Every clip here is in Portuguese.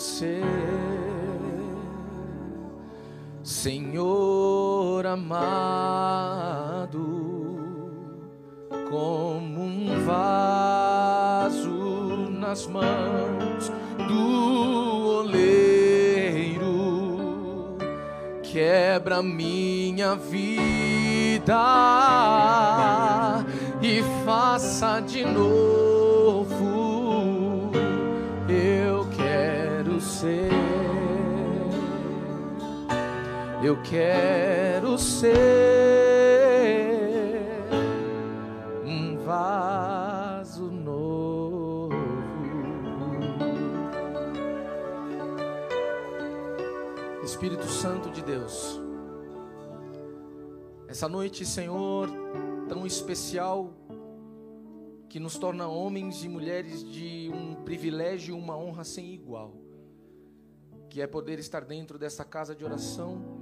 ser, Senhor amado, como um vaso nas mãos do oleiro, quebra minha vida e faça de novo. Eu quero ser um vaso novo. Espírito Santo de Deus, essa noite, Senhor, tão especial, que nos torna homens e mulheres de um privilégio e uma honra sem igual, que é poder estar dentro dessa casa de oração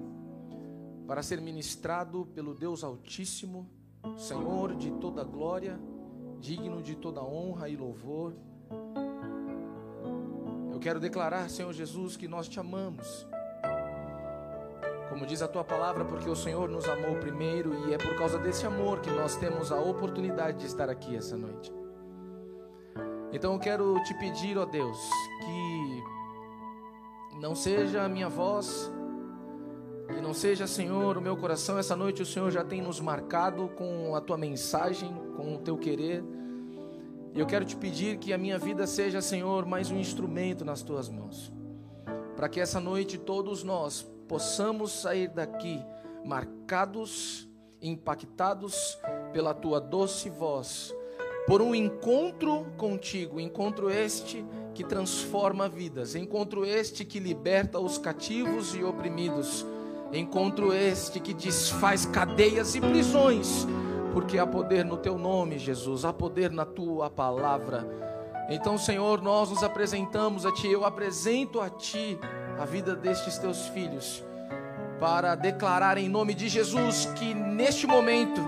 para ser ministrado pelo Deus Altíssimo, Senhor de toda glória, digno de toda honra e louvor. Eu quero declarar, Senhor Jesus, que nós te amamos. Como diz a tua palavra, porque o Senhor nos amou primeiro e é por causa desse amor que nós temos a oportunidade de estar aqui essa noite. Então eu quero te pedir, ó Deus, que não seja a minha voz, que não seja, Senhor, o meu coração. Essa noite o Senhor já tem nos marcado com a tua mensagem, com o teu querer. E eu quero te pedir que a minha vida seja, Senhor, mais um instrumento nas tuas mãos. Para que essa noite todos nós possamos sair daqui marcados, impactados pela tua doce voz, por um encontro contigo, encontro este que transforma vidas, encontro este que liberta os cativos e oprimidos, encontro este que desfaz cadeias e prisões, porque há poder no teu nome, Jesus, há poder na tua palavra. Então, Senhor, nós nos apresentamos a ti, eu apresento a ti a vida destes teus filhos, para declarar em nome de Jesus que neste momento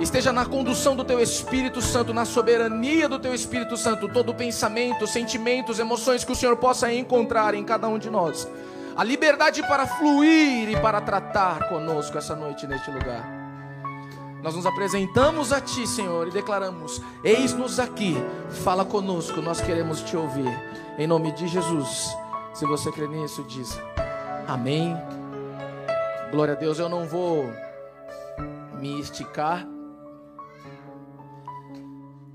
esteja na condução do teu Espírito Santo, na soberania do teu Espírito Santo, todo pensamento, sentimentos, emoções que o Senhor possa encontrar em cada um de nós. A liberdade para fluir e para tratar conosco essa noite neste lugar. Nós nos apresentamos a Ti, Senhor, e declaramos: Eis-nos aqui, fala conosco, nós queremos te ouvir. Em nome de Jesus. Se você crê nisso, diz amém. Glória a Deus. Eu não vou me esticar.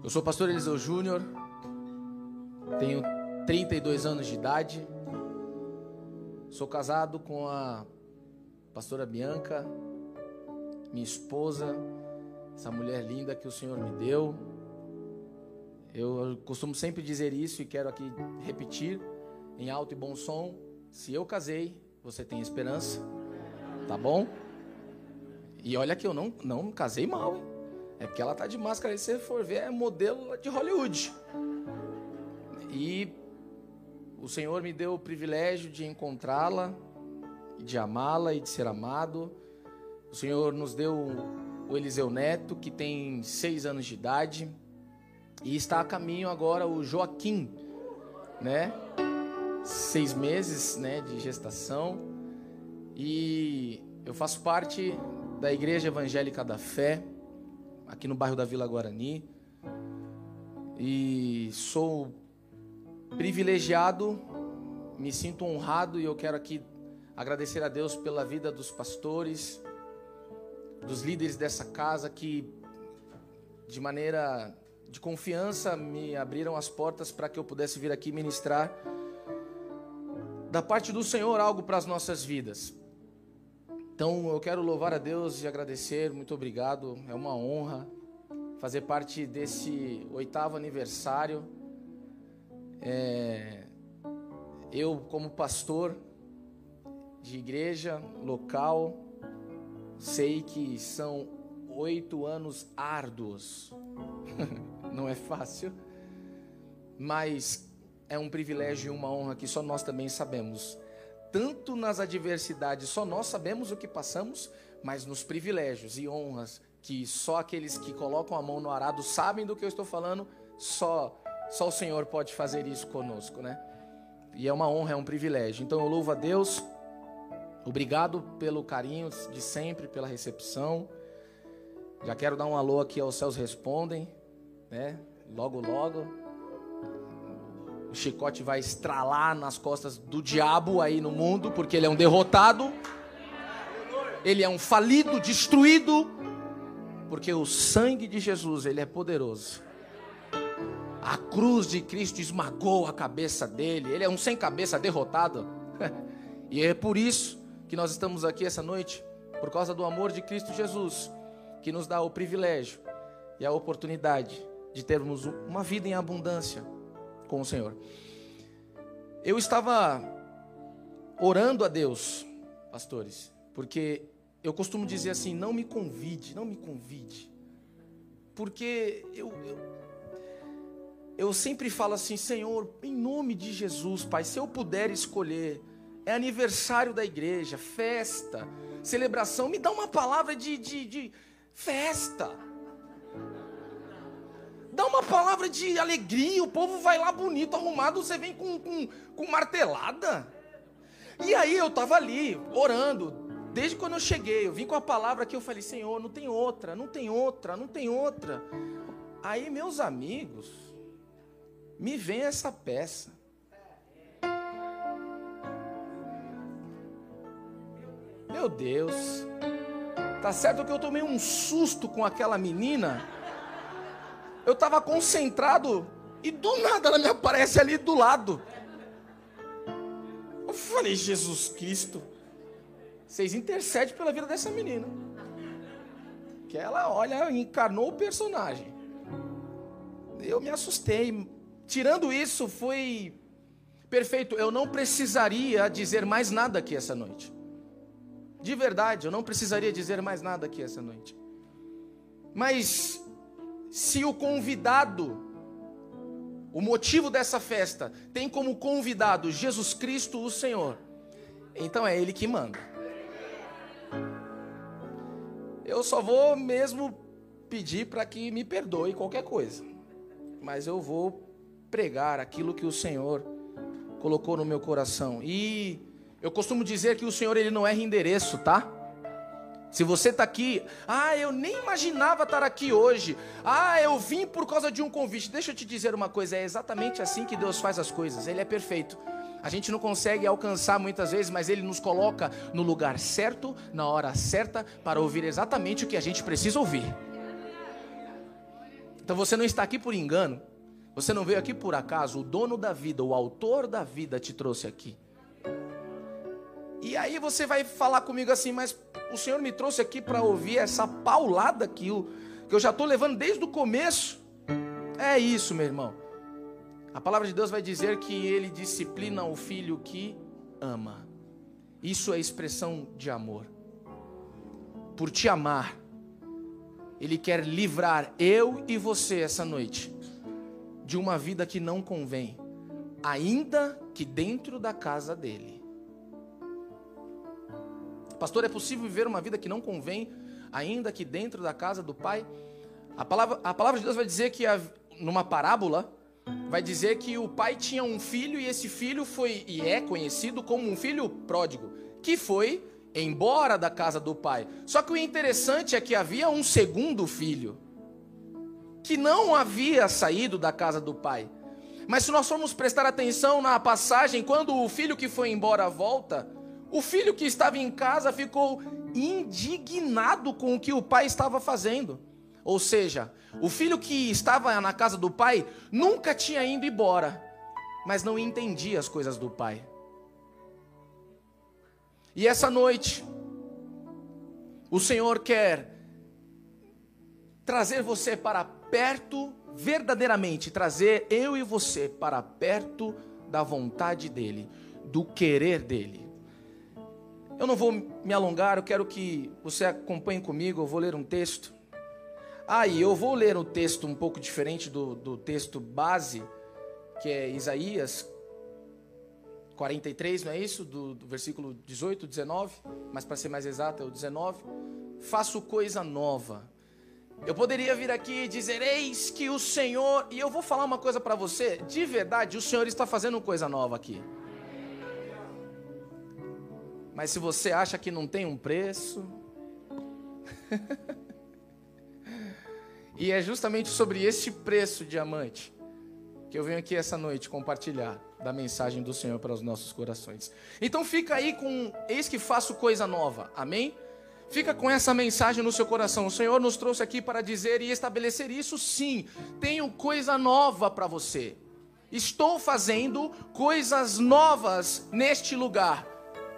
Eu sou o pastor Eliseu Júnior, tenho 32 anos de idade, sou casado com a pastora Bianca, minha esposa, essa mulher linda que o Senhor me deu. Eu costumo sempre dizer isso e quero aqui repetir em alto e bom som. Se eu casei, você tem esperança, tá bom? E olha que eu não, não casei mal, hein? É porque ela tá de máscara, se você for ver, é modelo de Hollywood. E o Senhor me deu o privilégio de encontrá-la, de amá-la e de ser amado. O Senhor nos deu o Eliseu Neto, que tem seis anos de idade, e está a caminho agora o Joaquim, né? seis meses né, de gestação e eu faço parte da Igreja Evangélica da Fé, aqui no bairro da Vila Guarani, e sou privilegiado, me sinto honrado e eu quero aqui agradecer a Deus pela vida dos pastores, dos líderes dessa casa que, de maneira de confiança, me abriram as portas para que eu pudesse vir aqui ministrar da parte do Senhor algo para as nossas vidas. Então eu quero louvar a Deus e agradecer, muito obrigado, é uma honra fazer parte desse oitavo aniversário. É, eu, como pastor de igreja local, sei que são oito anos árduos, não é fácil, mas é um privilégio e uma honra que só nós também sabemos. Tanto nas adversidades, só nós sabemos o que passamos, mas nos privilégios e honras que só aqueles que colocam a mão no arado sabem do que eu estou falando, só só o Senhor pode fazer isso conosco, né? E é uma honra, é um privilégio. Então eu louvo a Deus. Obrigado pelo carinho de sempre, pela recepção. Já quero dar um alô aqui aos céus respondem, né? Logo, logo. O chicote vai estralar nas costas do diabo aí no mundo, porque ele é um derrotado. Ele é um falido, destruído, porque o sangue de Jesus, ele é poderoso. A cruz de Cristo esmagou a cabeça dele. Ele é um sem cabeça derrotado. e é por isso que nós estamos aqui essa noite, por causa do amor de Cristo Jesus, que nos dá o privilégio e a oportunidade de termos uma vida em abundância com o Senhor. Eu estava orando a Deus, pastores, porque eu costumo dizer assim: não me convide, não me convide. Porque eu, eu eu sempre falo assim, Senhor, em nome de Jesus, Pai, se eu puder escolher, é aniversário da igreja, festa, celebração, me dá uma palavra de, de, de festa. Dá uma palavra de alegria, o povo vai lá bonito, arrumado, você vem com, com, com martelada. E aí eu estava ali, orando, desde quando eu cheguei, eu vim com a palavra que eu falei, Senhor, não tem outra, não tem outra, não tem outra. Aí meus amigos, me vem essa peça. Meu Deus. Tá certo que eu tomei um susto com aquela menina. Eu estava concentrado e do nada ela me aparece ali do lado. Eu falei, Jesus Cristo, vocês intercedem pela vida dessa menina. Que ela, olha, encarnou o personagem. Eu me assustei, Tirando isso, foi perfeito. Eu não precisaria dizer mais nada aqui essa noite. De verdade, eu não precisaria dizer mais nada aqui essa noite. Mas se o convidado, o motivo dessa festa, tem como convidado Jesus Cristo, o Senhor, então é Ele que manda. Eu só vou mesmo pedir para que me perdoe qualquer coisa, mas eu vou pregar aquilo que o Senhor colocou no meu coração. E eu costumo dizer que o Senhor ele não erra endereço, tá? Se você está aqui, ah, eu nem imaginava estar aqui hoje. Ah, eu vim por causa de um convite. Deixa eu te dizer uma coisa, é exatamente assim que Deus faz as coisas. Ele é perfeito. A gente não consegue alcançar muitas vezes, mas ele nos coloca no lugar certo, na hora certa, para ouvir exatamente o que a gente precisa ouvir. Então você não está aqui por engano. Você não veio aqui por acaso, o dono da vida, o autor da vida te trouxe aqui. E aí você vai falar comigo assim, mas o Senhor me trouxe aqui para ouvir essa paulada que eu, que eu já estou levando desde o começo. É isso, meu irmão. A palavra de Deus vai dizer que ele disciplina o filho que ama. Isso é expressão de amor. Por te amar, ele quer livrar eu e você essa noite de uma vida que não convém, ainda que dentro da casa dele. Pastor, é possível viver uma vida que não convém, ainda que dentro da casa do Pai? A palavra, a palavra de Deus vai dizer que, numa parábola, vai dizer que o pai tinha um filho e esse filho foi e é conhecido como um filho pródigo, que foi embora da casa do pai. Só que o interessante é que havia um segundo filho que não havia saído da casa do pai. Mas se nós formos prestar atenção na passagem, quando o filho que foi embora volta, o filho que estava em casa ficou indignado com o que o pai estava fazendo. Ou seja, o filho que estava na casa do pai nunca tinha ido embora, mas não entendia as coisas do pai. E essa noite, o Senhor quer trazer você para perto, verdadeiramente, trazer eu e você para perto da vontade dEle, do querer dEle. Eu não vou me alongar, eu quero que você acompanhe comigo, eu vou ler um texto. Ah, e eu vou ler um texto um pouco diferente do, do texto base, que é Isaías 43, não é isso? Do, do versículo 18, 19, mas para ser mais exato é o 19. Faço coisa nova eu poderia vir aqui e dizer: Eis que o Senhor. E eu vou falar uma coisa para você: de verdade, o Senhor está fazendo coisa nova aqui. Mas se você acha que não tem um preço. e é justamente sobre esse preço, diamante, que eu venho aqui essa noite compartilhar da mensagem do Senhor para os nossos corações. Então fica aí com eis que faço coisa nova. Amém? Fica com essa mensagem no seu coração. O Senhor nos trouxe aqui para dizer e estabelecer isso sim. Tenho coisa nova para você. Estou fazendo coisas novas neste lugar.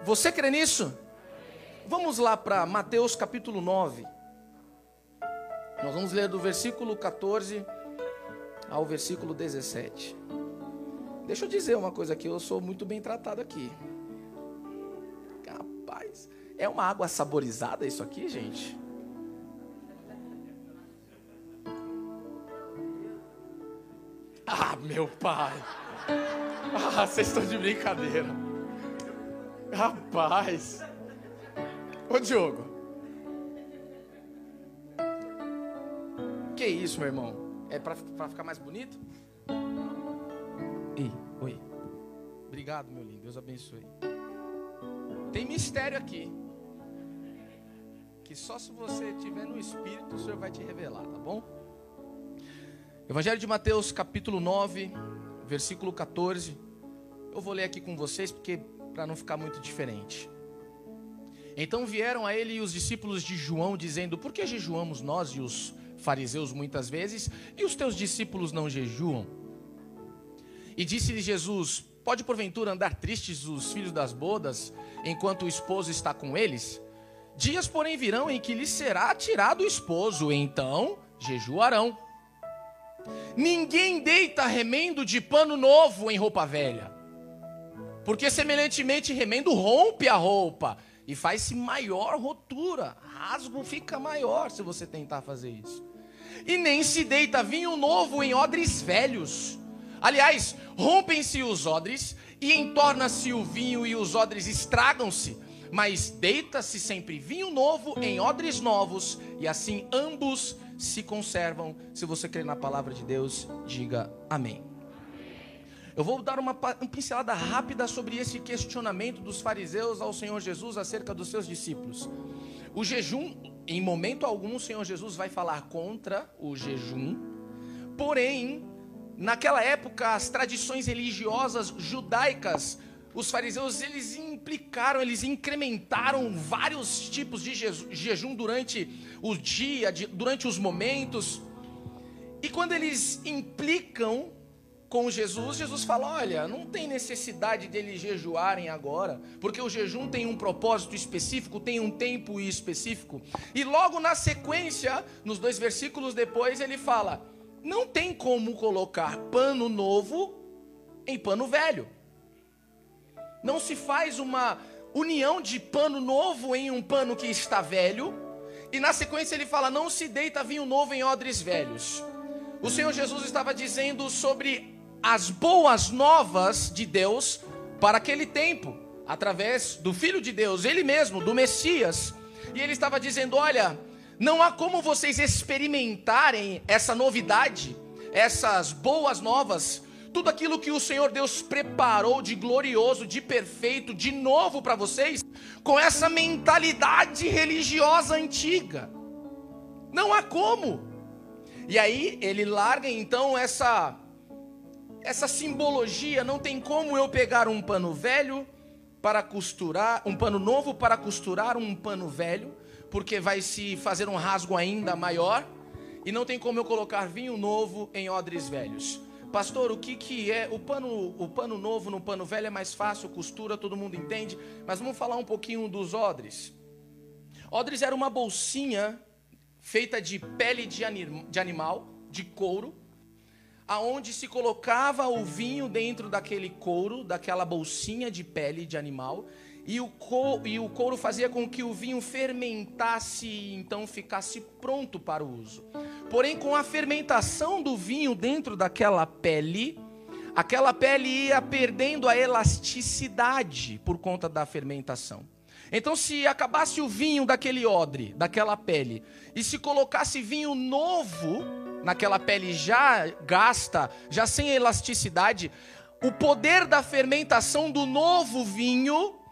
Você crê nisso? Vamos lá para Mateus capítulo 9. Nós vamos ler do versículo 14 ao versículo 17. Deixa eu dizer uma coisa aqui, eu sou muito bem tratado aqui. Rapaz, é uma água saborizada isso aqui, gente? Ah, meu pai. Ah, vocês estão de brincadeira. Rapaz. Ô, Diogo. Que isso, meu irmão? É pra, pra ficar mais bonito? Ih, oi. Obrigado, meu lindo. Deus abençoe. Tem mistério aqui. Só se você estiver no Espírito, o Senhor vai te revelar, tá bom? Evangelho de Mateus, capítulo 9, versículo 14. Eu vou ler aqui com vocês porque para não ficar muito diferente. Então vieram a ele os discípulos de João dizendo: Por que jejuamos nós e os fariseus muitas vezes e os teus discípulos não jejuam? E disse-lhe Jesus: Pode porventura andar tristes os filhos das bodas enquanto o esposo está com eles? Dias, porém, virão em que lhes será tirado o esposo, então jejuarão. Ninguém deita remendo de pano novo em roupa velha. Porque semelhantemente remendo rompe a roupa e faz-se maior rotura. Rasgo fica maior se você tentar fazer isso. E nem se deita vinho novo em odres velhos. Aliás, rompem-se os odres e entorna-se o vinho e os odres estragam-se. Mas deita-se sempre vinho novo em odres novos, e assim ambos se conservam. Se você crê na palavra de Deus, diga amém. Eu vou dar uma, uma pincelada rápida sobre esse questionamento dos fariseus ao Senhor Jesus acerca dos seus discípulos. O jejum, em momento algum, o Senhor Jesus vai falar contra o jejum, porém, naquela época, as tradições religiosas judaicas os fariseus eles implicaram, eles incrementaram vários tipos de jejum durante o dia, durante os momentos. E quando eles implicam com Jesus, Jesus fala: olha, não tem necessidade deles jejuarem agora, porque o jejum tem um propósito específico, tem um tempo específico. E logo na sequência, nos dois versículos depois, ele fala: não tem como colocar pano novo em pano velho. Não se faz uma união de pano novo em um pano que está velho. E na sequência ele fala: Não se deita vinho novo em odres velhos. O Senhor Jesus estava dizendo sobre as boas novas de Deus para aquele tempo, através do Filho de Deus, ele mesmo, do Messias. E ele estava dizendo: Olha, não há como vocês experimentarem essa novidade, essas boas novas, tudo aquilo que o Senhor Deus preparou de glorioso, de perfeito, de novo para vocês, com essa mentalidade religiosa antiga. Não há como. E aí ele larga então essa essa simbologia, não tem como eu pegar um pano velho para costurar, um pano novo para costurar um pano velho, porque vai se fazer um rasgo ainda maior, e não tem como eu colocar vinho novo em odres velhos. Pastor, o que, que é o pano, o pano novo no pano velho é mais fácil, costura, todo mundo entende, mas vamos falar um pouquinho dos odres. Odres era uma bolsinha feita de pele de, anim, de animal, de couro, aonde se colocava o vinho dentro daquele couro, daquela bolsinha de pele de animal, e o, e o couro fazia com que o vinho fermentasse e então ficasse pronto para o uso. Porém, com a fermentação do vinho dentro daquela pele, aquela pele ia perdendo a elasticidade por conta da fermentação. Então, se acabasse o vinho daquele odre, daquela pele, e se colocasse vinho novo naquela pele já gasta, já sem elasticidade, o poder da fermentação do novo vinho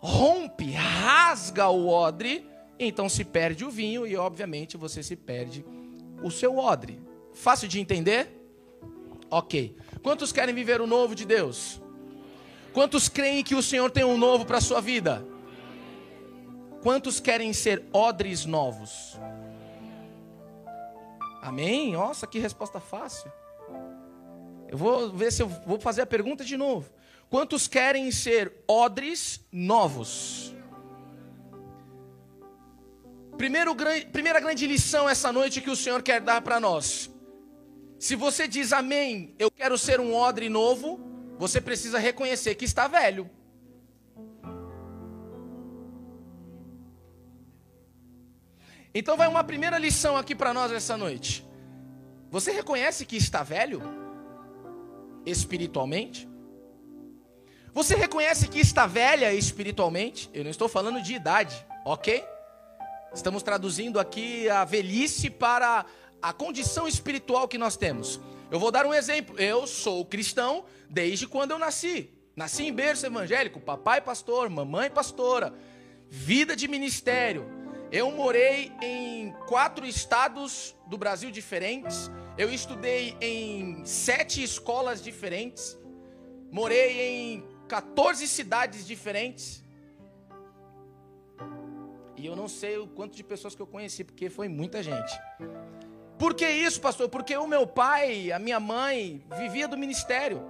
rompe, rasga o odre, então se perde o vinho e, obviamente, você se perde o seu odre. Fácil de entender? Ok. Quantos querem viver o novo de Deus? Quantos creem que o Senhor tem um novo para a sua vida? Quantos querem ser odres novos? Amém? Nossa, que resposta fácil. Eu vou ver se eu vou fazer a pergunta de novo. Quantos querem ser odres novos? Primeiro, primeira grande lição essa noite que o Senhor quer dar para nós. Se você diz amém, eu quero ser um odre novo, você precisa reconhecer que está velho. Então vai uma primeira lição aqui para nós essa noite. Você reconhece que está velho? Espiritualmente? Você reconhece que está velha espiritualmente? Eu não estou falando de idade, ok? Estamos traduzindo aqui a velhice para a condição espiritual que nós temos. Eu vou dar um exemplo. Eu sou cristão desde quando eu nasci. Nasci em berço evangélico, papai pastor, mamãe pastora, vida de ministério. Eu morei em quatro estados do Brasil diferentes. Eu estudei em sete escolas diferentes. Morei em 14 cidades diferentes. E eu não sei o quanto de pessoas que eu conheci, porque foi muita gente. Por que isso, pastor? Porque o meu pai, a minha mãe, vivia do ministério.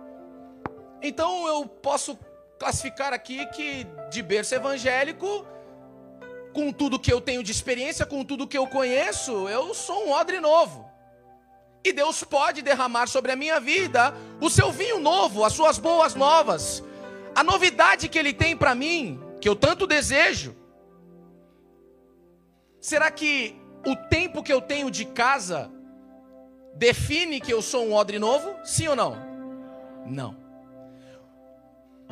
Então eu posso classificar aqui que de berço evangélico, com tudo que eu tenho de experiência, com tudo que eu conheço, eu sou um odre novo. E Deus pode derramar sobre a minha vida o seu vinho novo, as suas boas novas, a novidade que Ele tem para mim, que eu tanto desejo. Será que o tempo que eu tenho de casa define que eu sou um odre novo? Sim ou não? Não.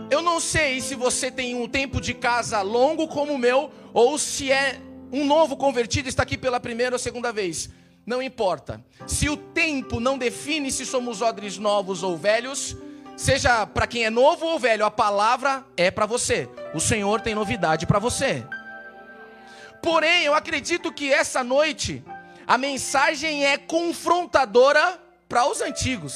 Eu não sei se você tem um tempo de casa longo como o meu, ou se é um novo convertido, está aqui pela primeira ou segunda vez. Não importa. Se o tempo não define se somos odres novos ou velhos, seja para quem é novo ou velho, a palavra é para você. O Senhor tem novidade para você. Porém, eu acredito que essa noite a mensagem é confrontadora para os antigos.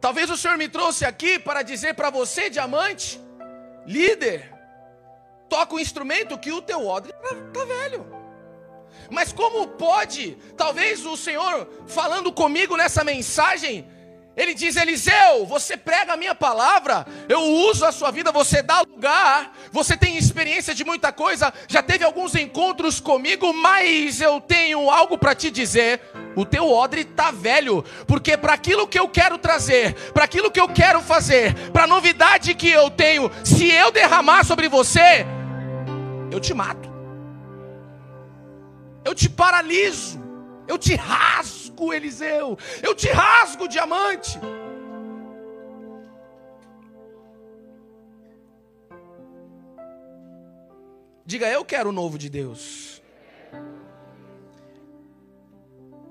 Talvez o Senhor me trouxe aqui para dizer para você, diamante, líder, toca o instrumento que o teu odre está tá velho. Mas como pode, talvez o Senhor falando comigo nessa mensagem, ele diz: Eliseu, você prega a minha palavra, eu uso a sua vida, você dá lugar, você tem experiência de muita coisa, já teve alguns encontros comigo, mas eu tenho algo para te dizer. O teu odre está velho, porque para aquilo que eu quero trazer, para aquilo que eu quero fazer, para a novidade que eu tenho, se eu derramar sobre você, eu te mato, eu te paraliso, eu te rasgo Eliseu. Eu te rasgo, diamante. Diga, eu quero o novo de Deus.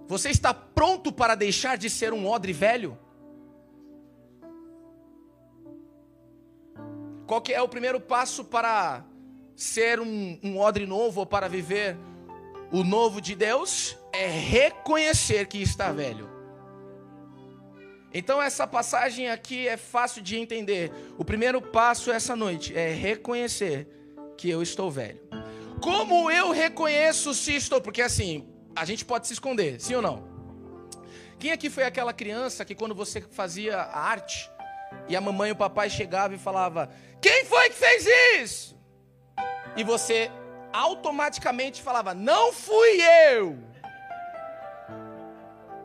Você está pronto para deixar de ser um odre velho? Qual que é o primeiro passo para ser um, um odre novo ou para viver o novo de Deus? é reconhecer que está velho. Então, essa passagem aqui é fácil de entender. O primeiro passo essa noite é reconhecer que eu estou velho. Como eu reconheço se estou? Porque assim, a gente pode se esconder, sim ou não? Quem aqui foi aquela criança que quando você fazia a arte e a mamãe e o papai chegavam e falava: "Quem foi que fez isso?" E você automaticamente falava: "Não fui eu".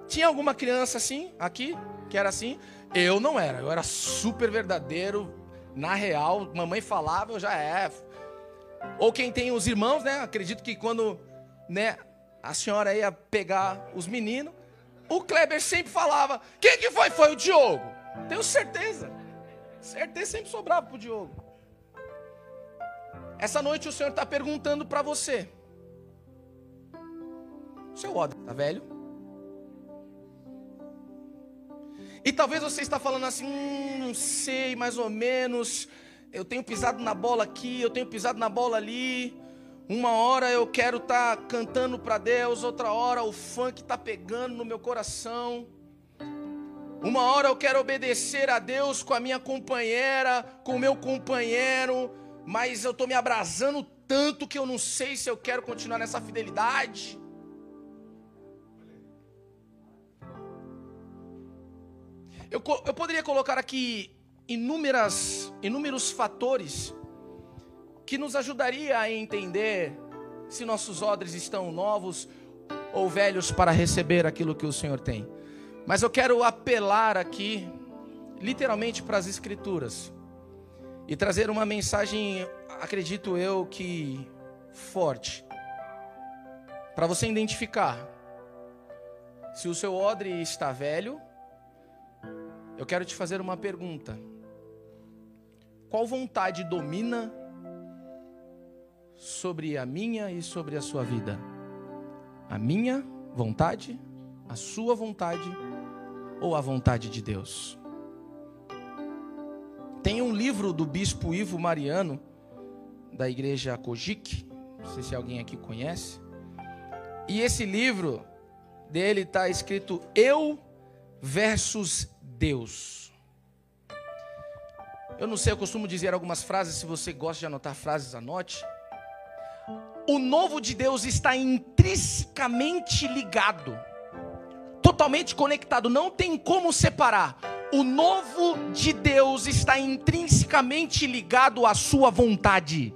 Tinha alguma criança assim, aqui, que era assim? Eu não era, eu era super verdadeiro, na real, mamãe falava, eu já é. Ou quem tem os irmãos, né? Acredito que quando né, a senhora ia pegar os meninos, o Kleber sempre falava: Quem que foi? Foi o Diogo. Tenho certeza. Certeza sempre sobrava para o Diogo. Essa noite o Senhor está perguntando para você: Seu Odre está velho? E talvez você está falando assim, hum, não sei, mais ou menos. eu tenho pisado na bola aqui, eu tenho pisado na bola ali. Uma hora eu quero estar tá cantando para Deus, outra hora o funk está pegando no meu coração. Uma hora eu quero obedecer a Deus com a minha companheira, com o meu companheiro, mas eu estou me abrasando tanto que eu não sei se eu quero continuar nessa fidelidade. Eu, eu poderia colocar aqui inúmeras, inúmeros fatores que nos ajudaria a entender se nossos odres estão novos ou velhos para receber aquilo que o Senhor tem. Mas eu quero apelar aqui, literalmente, para as Escrituras e trazer uma mensagem, acredito eu, que forte, para você identificar se o seu odre está velho. Eu quero te fazer uma pergunta: qual vontade domina sobre a minha e sobre a sua vida? A minha vontade, a sua vontade ou a vontade de Deus? Tem um livro do bispo Ivo Mariano, da igreja Kojik, não sei se alguém aqui conhece. E esse livro dele está escrito Eu versus Deus. Eu não sei, eu costumo dizer algumas frases, se você gosta de anotar frases, anote o novo de Deus está intrinsecamente ligado, totalmente conectado, não tem como separar. O novo de Deus está intrinsecamente ligado à sua vontade.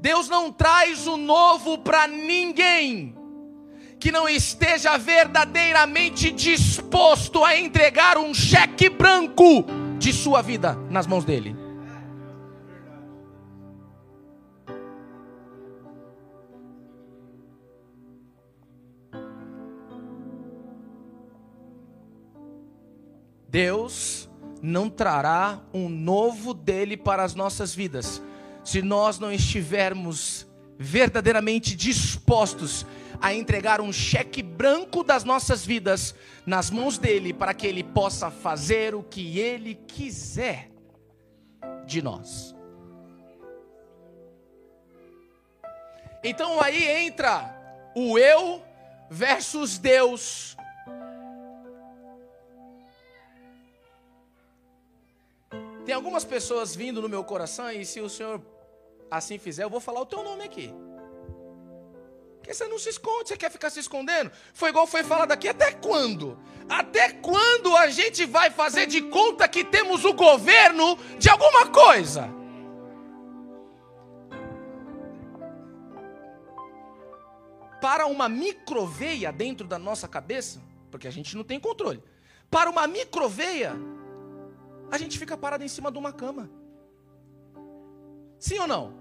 Deus não traz o novo para ninguém que não esteja verdadeiramente disposto a entregar um cheque branco de sua vida nas mãos dele. Deus não trará um novo dele para as nossas vidas, se nós não estivermos verdadeiramente dispostos a entregar um cheque branco das nossas vidas nas mãos dele, para que ele possa fazer o que ele quiser de nós. Então aí entra o eu versus Deus Tem algumas pessoas vindo no meu coração e se o Senhor assim fizer, eu vou falar o teu nome aqui. Porque você não se esconde, você quer ficar se escondendo? Foi igual foi falado aqui, até quando? Até quando a gente vai fazer de conta que temos o governo de alguma coisa? Para uma microveia dentro da nossa cabeça, porque a gente não tem controle. Para uma microveia, a gente fica parado em cima de uma cama. Sim ou não?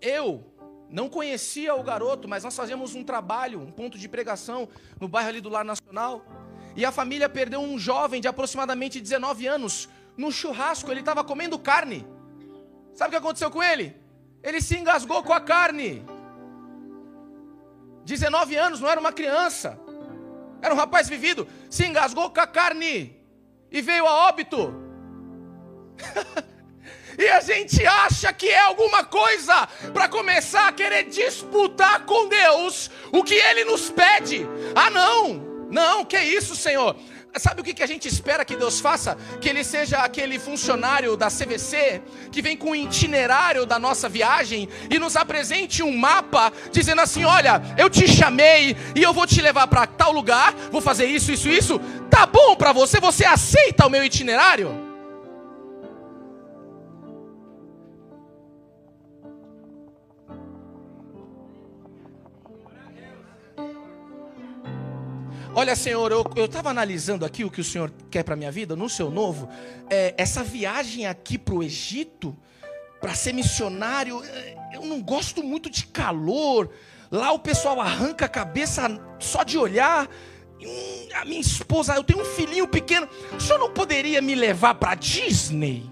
Eu não conhecia o garoto, mas nós fazíamos um trabalho, um ponto de pregação no bairro ali do Lar Nacional. E a família perdeu um jovem de aproximadamente 19 anos no churrasco, ele estava comendo carne. Sabe o que aconteceu com ele? Ele se engasgou com a carne. 19 anos, não era uma criança. Era um rapaz vivido, se engasgou com a carne e veio a óbito. e a gente acha que é alguma coisa para começar a querer disputar com Deus o que Ele nos pede. Ah, não, não, que isso, Senhor. Sabe o que a gente espera que Deus faça? Que Ele seja aquele funcionário da CVC que vem com o itinerário da nossa viagem e nos apresente um mapa dizendo assim: Olha, eu te chamei e eu vou te levar para tal lugar, vou fazer isso, isso, isso. Tá bom para você? Você aceita o meu itinerário? Olha, Senhor, eu estava analisando aqui o que o Senhor quer para minha vida, no seu novo. É, essa viagem aqui para o Egito, para ser missionário, é, eu não gosto muito de calor. Lá o pessoal arranca a cabeça só de olhar. Hum, a minha esposa, eu tenho um filhinho pequeno. O senhor não poderia me levar para Disney?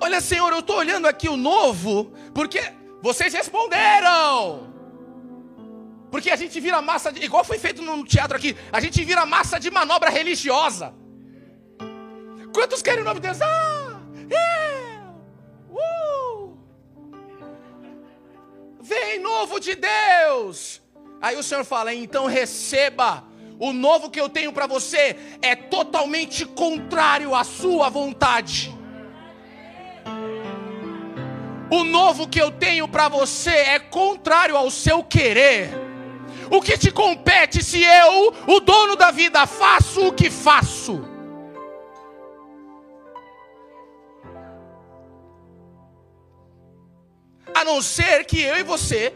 Olha, Senhor, eu estou olhando aqui o novo, porque vocês responderam. Porque a gente vira massa, de, igual foi feito no teatro aqui, a gente vira massa de manobra religiosa. Quantos querem o nome de Deus? Ah, é, uh. Vem novo de Deus. Aí o Senhor fala: então receba. O novo que eu tenho para você é totalmente contrário à sua vontade. O novo que eu tenho para você é contrário ao seu querer. O que te compete se eu, o dono da vida, faço o que faço? A não ser que eu e você,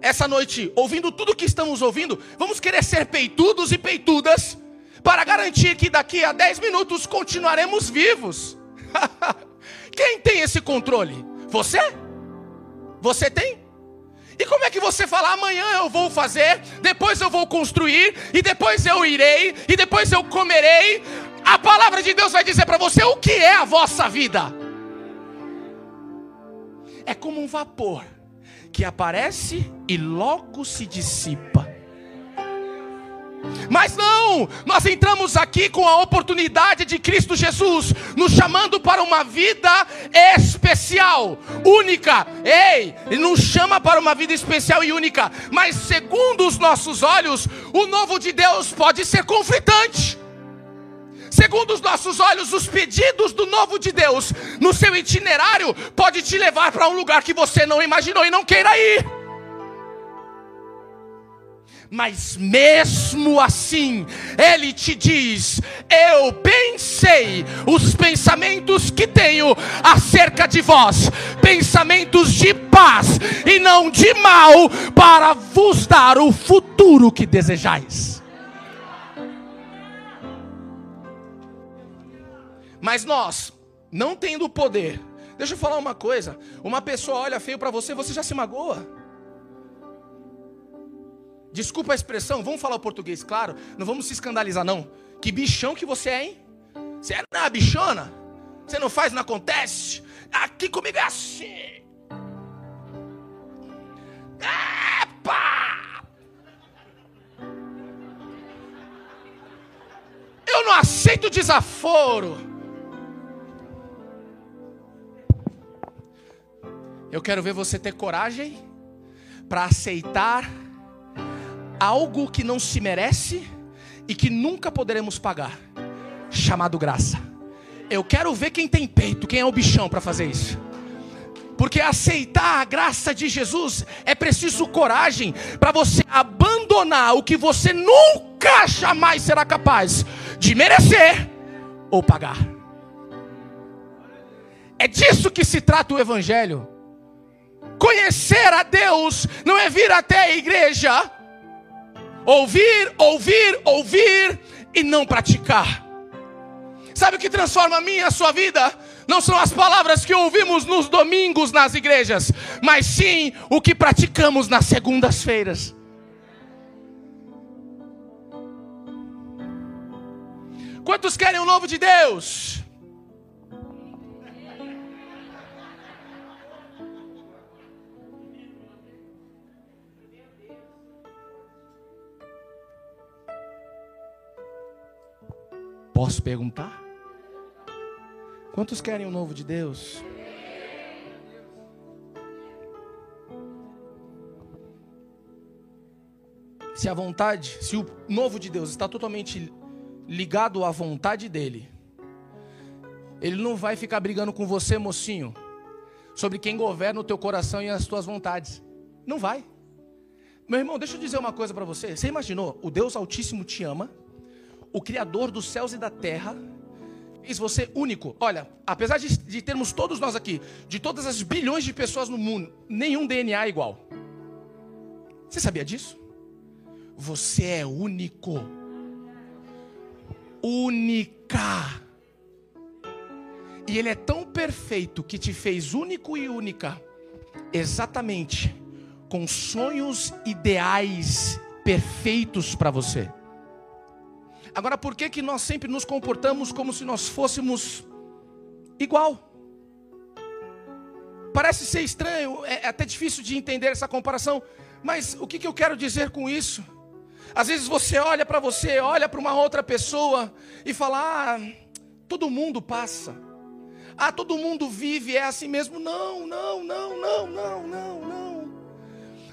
essa noite, ouvindo tudo que estamos ouvindo, vamos querer ser peitudos e peitudas para garantir que daqui a 10 minutos continuaremos vivos. Quem tem esse controle? Você? Você tem? E como é que você fala, amanhã eu vou fazer, depois eu vou construir, e depois eu irei, e depois eu comerei? A palavra de Deus vai dizer para você o que é a vossa vida. É como um vapor que aparece e logo se dissipa. Mas não, nós entramos aqui com a oportunidade de Cristo Jesus nos chamando para uma vida especial, única. Ei, Ele nos chama para uma vida especial e única, mas segundo os nossos olhos, o novo de Deus pode ser conflitante. Segundo os nossos olhos, os pedidos do novo de Deus no seu itinerário pode te levar para um lugar que você não imaginou e não queira ir. Mas mesmo assim, Ele te diz: Eu pensei os pensamentos que tenho acerca de vós, pensamentos de paz e não de mal, para vos dar o futuro que desejais. Mas nós, não tendo poder, deixa eu falar uma coisa: uma pessoa olha feio para você, você já se magoa. Desculpa a expressão, vamos falar o português, claro. Não vamos se escandalizar, não. Que bichão que você é, hein? Você é uma bichona? Você não faz, não acontece? Aqui comigo é assim. Epa! Eu não aceito desaforo. Eu quero ver você ter coragem para aceitar algo que não se merece e que nunca poderemos pagar, chamado graça. Eu quero ver quem tem peito, quem é o bichão para fazer isso. Porque aceitar a graça de Jesus é preciso coragem para você abandonar o que você nunca jamais será capaz de merecer ou pagar. É disso que se trata o Evangelho. Conhecer a Deus não é vir até a igreja Ouvir, ouvir, ouvir e não praticar. Sabe o que transforma a minha e a sua vida? Não são as palavras que ouvimos nos domingos nas igrejas, mas sim o que praticamos nas segundas-feiras. Quantos querem o novo de Deus? Posso perguntar? Quantos querem o novo de Deus? Se a vontade, se o novo de Deus está totalmente ligado à vontade dele, ele não vai ficar brigando com você, mocinho, sobre quem governa o teu coração e as tuas vontades. Não vai. Meu irmão, deixa eu dizer uma coisa para você. Você imaginou? O Deus Altíssimo te ama o Criador dos céus e da terra, fez você único. Olha, apesar de, de, termos todos nós aqui, de todas as bilhões de pessoas no mundo, nenhum DNA é igual. Você sabia disso? Você é único. Única. E Ele é tão perfeito que te fez único e única, exatamente com sonhos ideais perfeitos para você. Agora, por que, que nós sempre nos comportamos como se nós fôssemos igual? Parece ser estranho, é, é até difícil de entender essa comparação, Mas o que, que eu quero dizer com isso? Às vezes você olha para você, olha para uma outra pessoa e fala: ah, todo mundo passa. Ah, todo mundo vive, é assim mesmo. Não, não, não, não, não, não, não.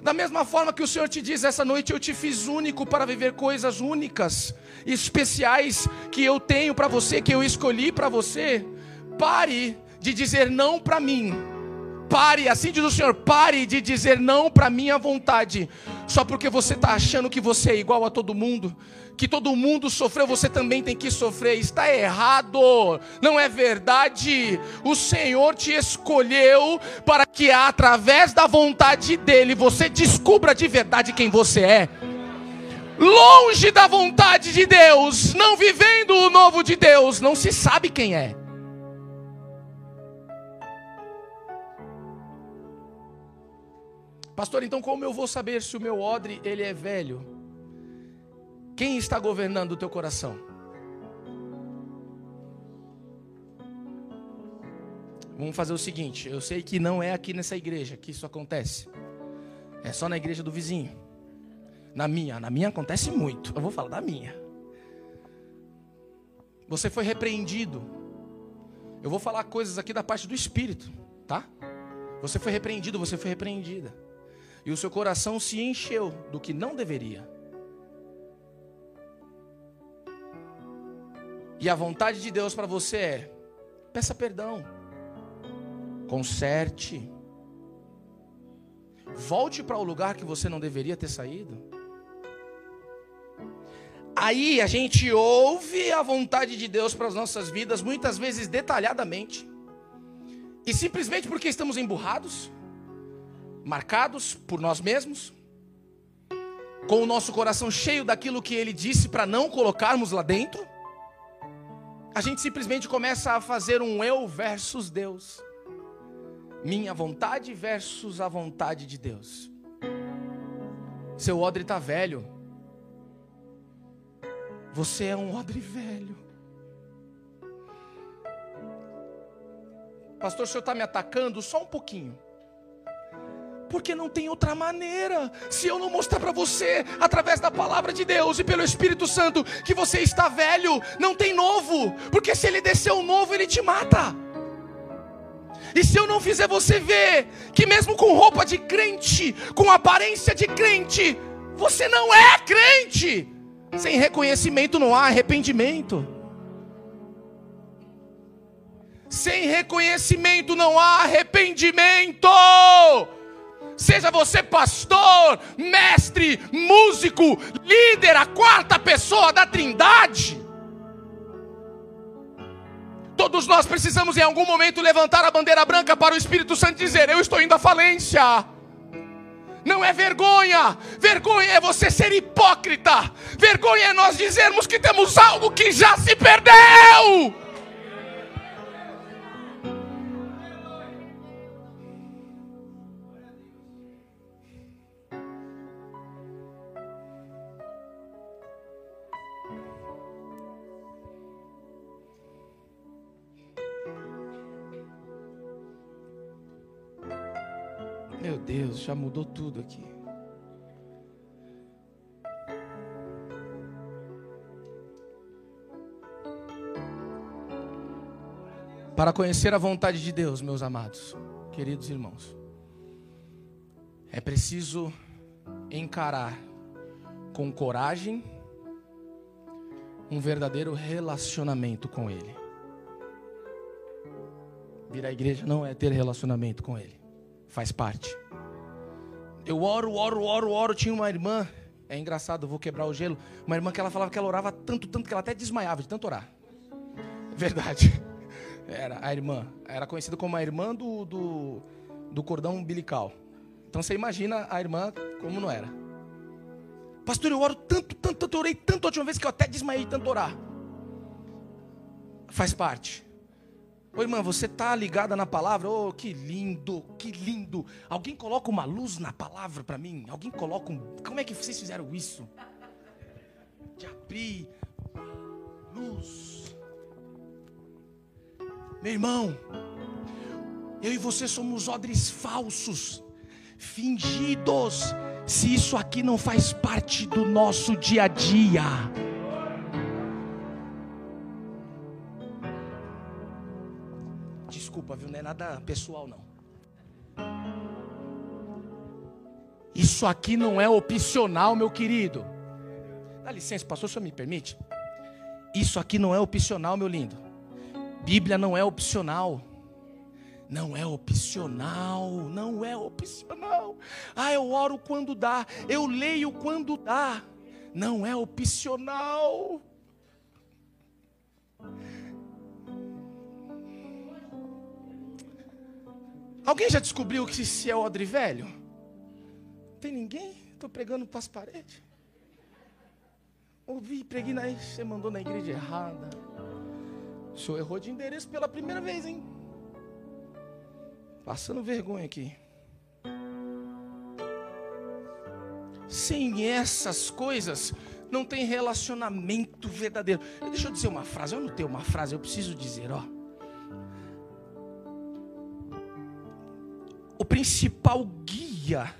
Da mesma forma que o Senhor te diz essa noite, eu te fiz único para viver coisas únicas, especiais que eu tenho para você, que eu escolhi para você. Pare de dizer não para mim Pare, assim diz o Senhor, pare de dizer não para minha vontade, só porque você está achando que você é igual a todo mundo, que todo mundo sofreu, você também tem que sofrer. Está errado, não é verdade. O Senhor te escolheu para que através da vontade dEle você descubra de verdade quem você é. Longe da vontade de Deus, não vivendo o novo de Deus, não se sabe quem é. Pastor, então como eu vou saber se o meu odre ele é velho? Quem está governando o teu coração? Vamos fazer o seguinte, eu sei que não é aqui nessa igreja que isso acontece. É só na igreja do vizinho. Na minha, na minha acontece muito. Eu vou falar da minha. Você foi repreendido. Eu vou falar coisas aqui da parte do espírito, tá? Você foi repreendido, você foi repreendida e o seu coração se encheu do que não deveria. E a vontade de Deus para você é: peça perdão, conserte, volte para o lugar que você não deveria ter saído. Aí a gente ouve a vontade de Deus para as nossas vidas, muitas vezes detalhadamente, e simplesmente porque estamos emburrados, marcados por nós mesmos, com o nosso coração cheio daquilo que ele disse para não colocarmos lá dentro, a gente simplesmente começa a fazer um eu versus Deus. Minha vontade versus a vontade de Deus. Seu odre está velho. Você é um odre velho. Pastor, o senhor está me atacando só um pouquinho. Porque não tem outra maneira. Se eu não mostrar para você, através da palavra de Deus e pelo Espírito Santo, que você está velho, não tem novo. Porque se ele descer o novo, ele te mata. E se eu não fizer você ver que, mesmo com roupa de crente, com aparência de crente, você não é crente. Sem reconhecimento não há arrependimento. Sem reconhecimento não há arrependimento. Seja você pastor, mestre, músico, líder, a quarta pessoa da Trindade. Todos nós precisamos em algum momento levantar a bandeira branca para o Espírito Santo dizer: Eu estou indo à falência. Não é vergonha, vergonha é você ser hipócrita, vergonha é nós dizermos que temos algo que já se perdeu. Deus, já mudou tudo aqui. Para conhecer a vontade de Deus, meus amados, queridos irmãos, é preciso encarar com coragem um verdadeiro relacionamento com Ele. Vir à igreja não é ter relacionamento com Ele faz parte. Eu oro, oro, oro, oro. Tinha uma irmã, é engraçado, vou quebrar o gelo. Uma irmã que ela falava que ela orava tanto, tanto que ela até desmaiava de tanto orar. Verdade. Era a irmã. Era conhecida como a irmã do, do, do cordão umbilical. Então você imagina a irmã como não era. Pastor, eu oro tanto, tanto, tanto, orei tanto a última vez que eu até desmaiei de tanto orar. Faz parte. Ô irmã, você está ligada na palavra? Oh, que lindo, que lindo. Alguém coloca uma luz na palavra para mim? Alguém coloca um. Como é que vocês fizeram isso? De abrir luz. Meu irmão, eu e você somos odres falsos, fingidos, se isso aqui não faz parte do nosso dia a dia. Desculpa, viu? Não é nada pessoal, não. Isso aqui não é opcional, meu querido. Dá licença, pastor, senhor me permite? Isso aqui não é opcional, meu lindo. Bíblia não é opcional. Não é opcional, não é opcional. Ah, eu oro quando dá, eu leio quando dá. Não é opcional. Alguém já descobriu que se é odre velho? Tem ninguém? Estou pregando para as paredes. Ouvi, preguei na. Você mandou na igreja errada. O senhor errou de endereço pela primeira vez, hein? Passando vergonha aqui. Sem essas coisas, não tem relacionamento verdadeiro. Deixa eu dizer uma frase. Eu não tenho uma frase, eu preciso dizer, ó. O principal guia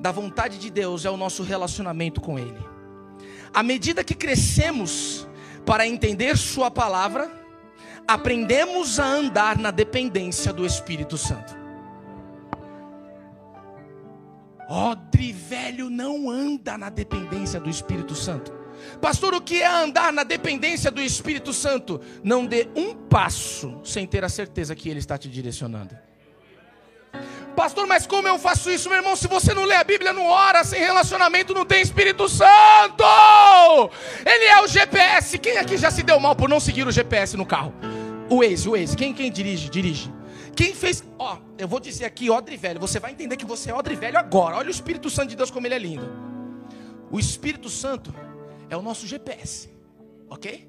da vontade de Deus é o nosso relacionamento com Ele. À medida que crescemos para entender Sua palavra, aprendemos a andar na dependência do Espírito Santo. Odre velho não anda na dependência do Espírito Santo. Pastor, o que é andar na dependência do Espírito Santo? Não dê um passo sem ter a certeza que Ele está te direcionando. Pastor, mas como eu faço isso, meu irmão? Se você não lê a Bíblia, não ora, sem relacionamento, não tem Espírito Santo. Ele é o GPS. Quem aqui já se deu mal por não seguir o GPS no carro? O Waze, o Waze. Quem, quem dirige? Dirige. Quem fez. Ó, eu vou dizer aqui, Odre Velho. Você vai entender que você é Odre Velho agora. Olha o Espírito Santo de Deus como ele é lindo. O Espírito Santo é o nosso GPS. Ok?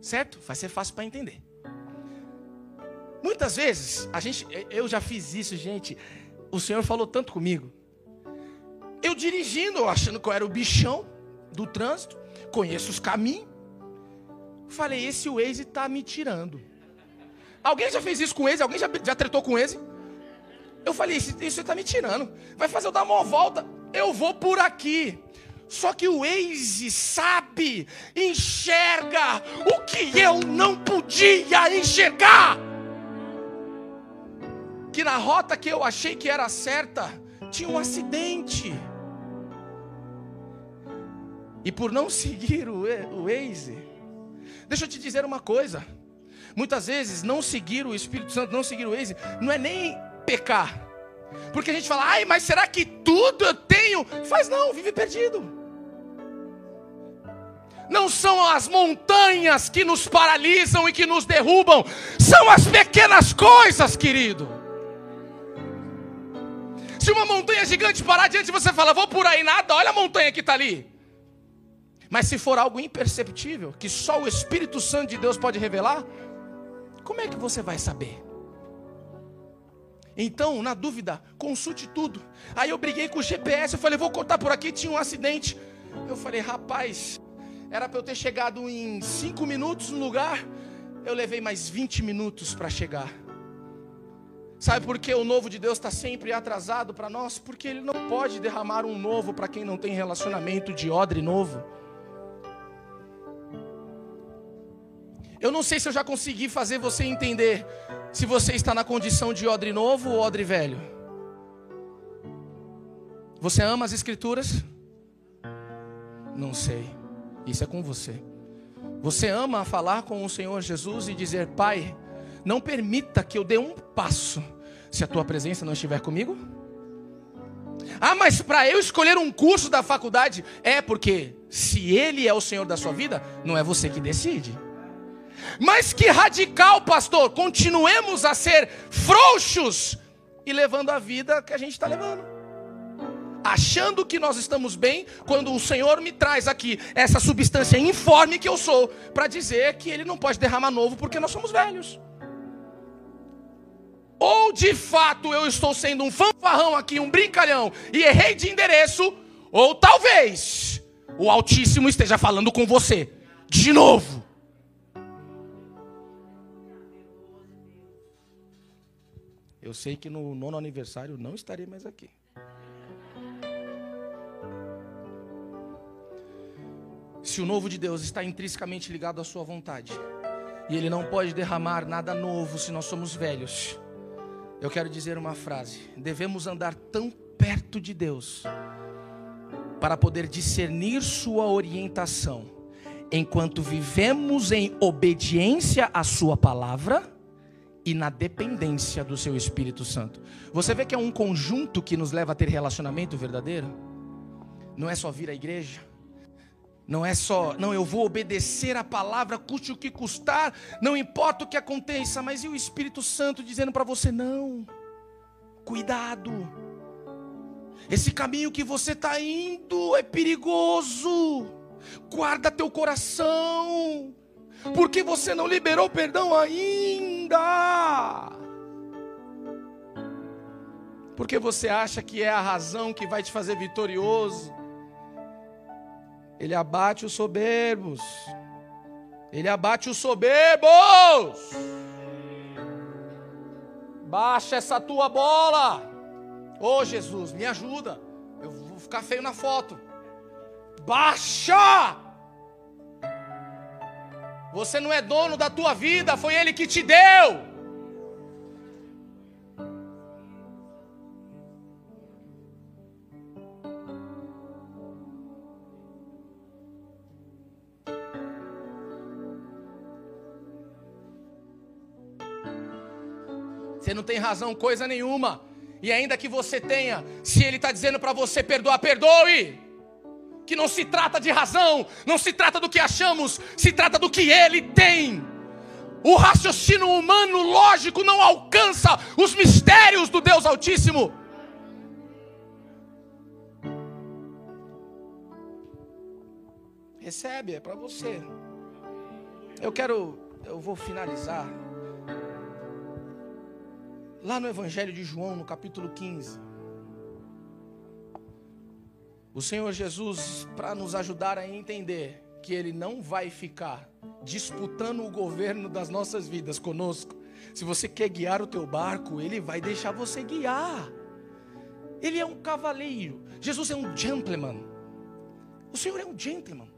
Certo? Vai ser fácil para entender. Muitas vezes, a gente, eu já fiz isso, gente. O Senhor falou tanto comigo. Eu dirigindo, achando que eu era o bichão do trânsito, conheço os caminhos. Falei, esse Waze está me tirando. Alguém já fez isso com o? Alguém já, já tretou com o? Eu falei, isso, isso está me tirando. Vai fazer eu dar uma volta. Eu vou por aqui. Só que o Waze sabe, enxerga o que eu não podia enxergar que na rota que eu achei que era certa, tinha um acidente. E por não seguir o, o Waze, deixa eu te dizer uma coisa. Muitas vezes não seguir o Espírito Santo, não seguir o Waze, não é nem pecar. Porque a gente fala, ai, mas será que tudo eu tenho? Faz não, vive perdido. Não são as montanhas que nos paralisam e que nos derrubam, são as pequenas coisas, querido. Se uma montanha gigante parar diante de você e falar, vou por aí nada, olha a montanha que está ali. Mas se for algo imperceptível, que só o Espírito Santo de Deus pode revelar, como é que você vai saber? Então, na dúvida, consulte tudo. Aí eu briguei com o GPS, eu falei, vou cortar por aqui, tinha um acidente. Eu falei, rapaz, era para eu ter chegado em cinco minutos no lugar, eu levei mais 20 minutos para chegar. Sabe por que o novo de Deus está sempre atrasado para nós? Porque Ele não pode derramar um novo para quem não tem relacionamento de odre novo. Eu não sei se eu já consegui fazer você entender se você está na condição de odre novo ou odre velho. Você ama as Escrituras? Não sei. Isso é com você. Você ama falar com o Senhor Jesus e dizer: Pai, não permita que eu dê um passo se a tua presença não estiver comigo. Ah, mas para eu escolher um curso da faculdade, é porque se ele é o Senhor da sua vida, não é você que decide. Mas que radical, pastor! Continuemos a ser frouxos e levando a vida que a gente está levando. Achando que nós estamos bem, quando o Senhor me traz aqui essa substância informe que eu sou, para dizer que Ele não pode derramar novo porque nós somos velhos ou de fato eu estou sendo um fanfarrão aqui, um brincalhão, e errei de endereço, ou talvez o Altíssimo esteja falando com você de novo. Eu sei que no nono aniversário não estarei mais aqui. Se o novo de Deus está intrinsecamente ligado à sua vontade, e ele não pode derramar nada novo se nós somos velhos eu quero dizer uma frase: devemos andar tão perto de Deus para poder discernir sua orientação, enquanto vivemos em obediência à sua palavra e na dependência do seu Espírito Santo. Você vê que é um conjunto que nos leva a ter relacionamento verdadeiro? Não é só vir à igreja, não é só, não, eu vou obedecer a palavra, custe o que custar, não importa o que aconteça, mas e o Espírito Santo dizendo para você: não, cuidado, esse caminho que você está indo é perigoso, guarda teu coração, porque você não liberou perdão ainda. Porque você acha que é a razão que vai te fazer vitorioso. Ele abate os soberbos. Ele abate os soberbos. Baixa essa tua bola. Ô oh, Jesus, me ajuda. Eu vou ficar feio na foto. Baixa! Você não é dono da tua vida, foi Ele que te deu. Você não tem razão coisa nenhuma. E ainda que você tenha, se Ele está dizendo para você perdoar, perdoe que não se trata de razão, não se trata do que achamos, se trata do que Ele tem. O raciocínio humano lógico não alcança os mistérios do Deus Altíssimo. Recebe, é para você. Eu quero, eu vou finalizar. Lá no Evangelho de João, no capítulo 15. O Senhor Jesus, para nos ajudar a entender que Ele não vai ficar disputando o governo das nossas vidas conosco. Se você quer guiar o teu barco, Ele vai deixar você guiar. Ele é um cavaleiro. Jesus é um gentleman. O Senhor é um gentleman.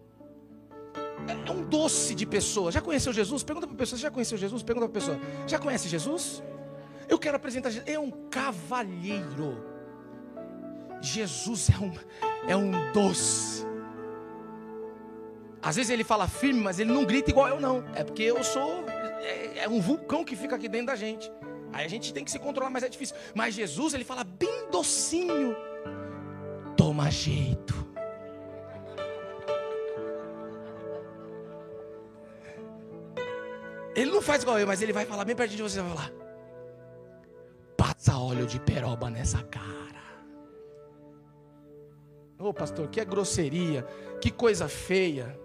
É, é um doce de pessoa. Já conheceu Jesus? Pergunta para a pessoa. Já conheceu Jesus? Pergunta para a pessoa. Já conhece Jesus? Eu quero apresentar Jesus. É um cavalheiro. Jesus é um, é um doce. Às vezes ele fala firme, mas ele não grita igual eu, não. É porque eu sou. É, é, um vulcão que fica aqui dentro da gente. Aí a gente tem que se controlar, mas é difícil. Mas Jesus, ele fala bem docinho. Toma jeito. Ele não faz igual eu, mas ele vai falar bem perto de você, vai falar. Passa óleo de peroba nessa cara. Ô oh, pastor, que é grosseria, que coisa feia.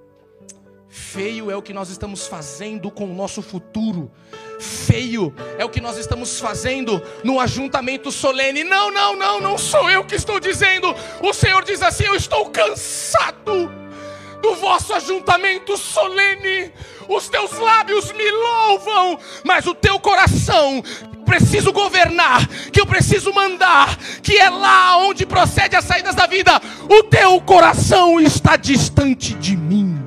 Feio é o que nós estamos fazendo com o nosso futuro. Feio é o que nós estamos fazendo no ajuntamento solene. Não, não, não, não sou eu que estou dizendo. O Senhor diz assim: Eu estou cansado do vosso ajuntamento solene. Os teus lábios me louvam, mas o teu coração preciso governar, que eu preciso mandar, que é lá onde procede as saídas da vida, o teu coração está distante de mim.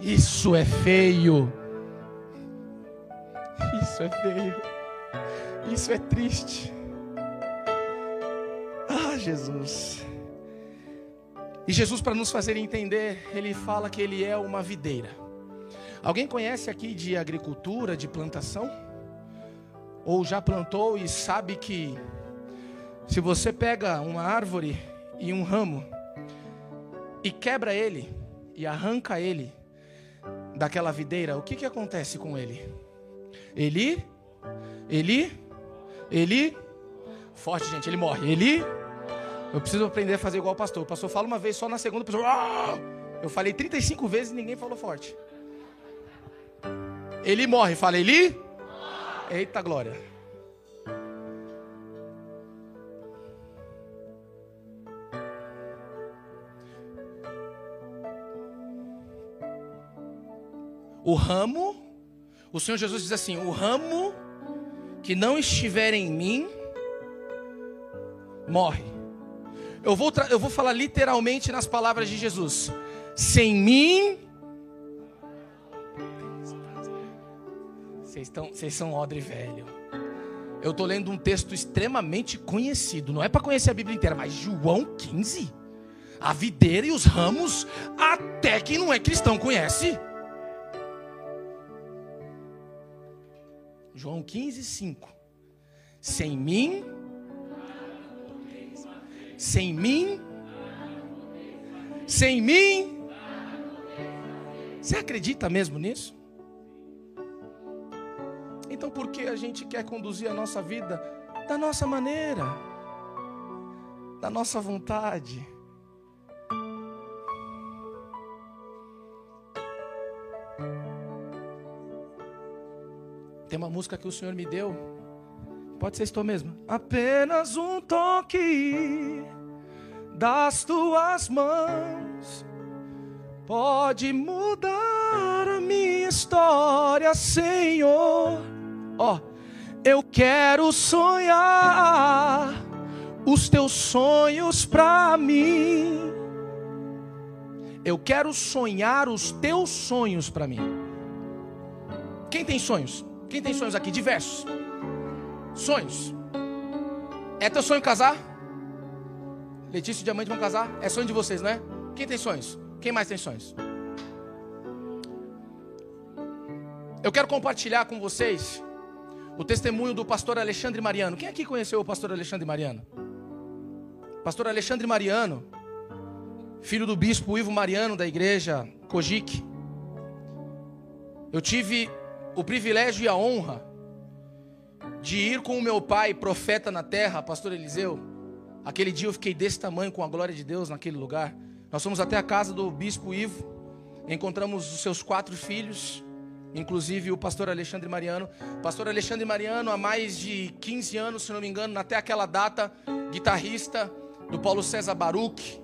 Isso é feio. Isso é feio. Isso é triste. Ah, Jesus. E Jesus, para nos fazer entender, ele fala que ele é uma videira. Alguém conhece aqui de agricultura, de plantação? Ou já plantou e sabe que se você pega uma árvore e um ramo e quebra ele e arranca ele daquela videira, o que, que acontece com ele? Ele, ele, ele, forte gente, ele morre. Ele, eu preciso aprender a fazer igual o pastor. O pastor fala uma vez só na segunda pessoa. Ah! Eu falei 35 vezes e ninguém falou forte. Ele morre. Fala, Eli? Eita glória. O ramo, o Senhor Jesus diz assim: o ramo que não estiver em mim, morre. Eu vou, eu vou falar literalmente nas palavras de Jesus. Sem mim. Vocês, estão, vocês são odre velho. Eu estou lendo um texto extremamente conhecido. Não é para conhecer a Bíblia inteira, mas João 15. A videira e os ramos, até quem não é cristão conhece. João 15, 5. Sem mim, sem mim, sem mim. Você acredita mesmo nisso? Então por que a gente quer conduzir a nossa vida da nossa maneira, da nossa vontade? Tem uma música que o Senhor me deu. Pode ser estou mesmo. Apenas um toque das tuas mãos pode mudar a minha história, Senhor. Ó, oh, eu quero sonhar os teus sonhos para mim. Eu quero sonhar os teus sonhos para mim. Quem tem sonhos? Quem tem sonhos aqui? Diversos. Sonhos. É teu sonho casar? Letícia e Diamante vão casar? É sonho de vocês, não é? Quem tem sonhos? Quem mais tem sonhos? Eu quero compartilhar com vocês o testemunho do pastor Alexandre Mariano. Quem aqui conheceu o pastor Alexandre Mariano? Pastor Alexandre Mariano, filho do bispo Ivo Mariano da igreja Cojique. Eu tive o privilégio e a honra de ir com o meu pai, profeta na terra, pastor Eliseu. Aquele dia eu fiquei desse tamanho com a glória de Deus naquele lugar. Nós fomos até a casa do bispo Ivo, encontramos os seus quatro filhos, inclusive o pastor Alexandre Mariano. Pastor Alexandre Mariano, há mais de 15 anos, se não me engano, até aquela data, guitarrista do Paulo César Baruch.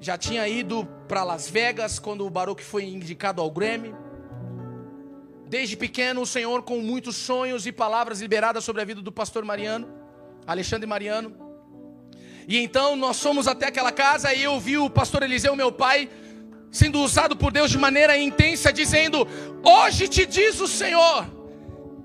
Já tinha ido para Las Vegas quando o Baruch foi indicado ao Grammy. Desde pequeno, o Senhor, com muitos sonhos e palavras liberadas sobre a vida do pastor Mariano, Alexandre Mariano. E então nós fomos até aquela casa e eu vi o pastor Eliseu, meu pai, sendo usado por Deus de maneira intensa, dizendo: Hoje te diz o Senhor.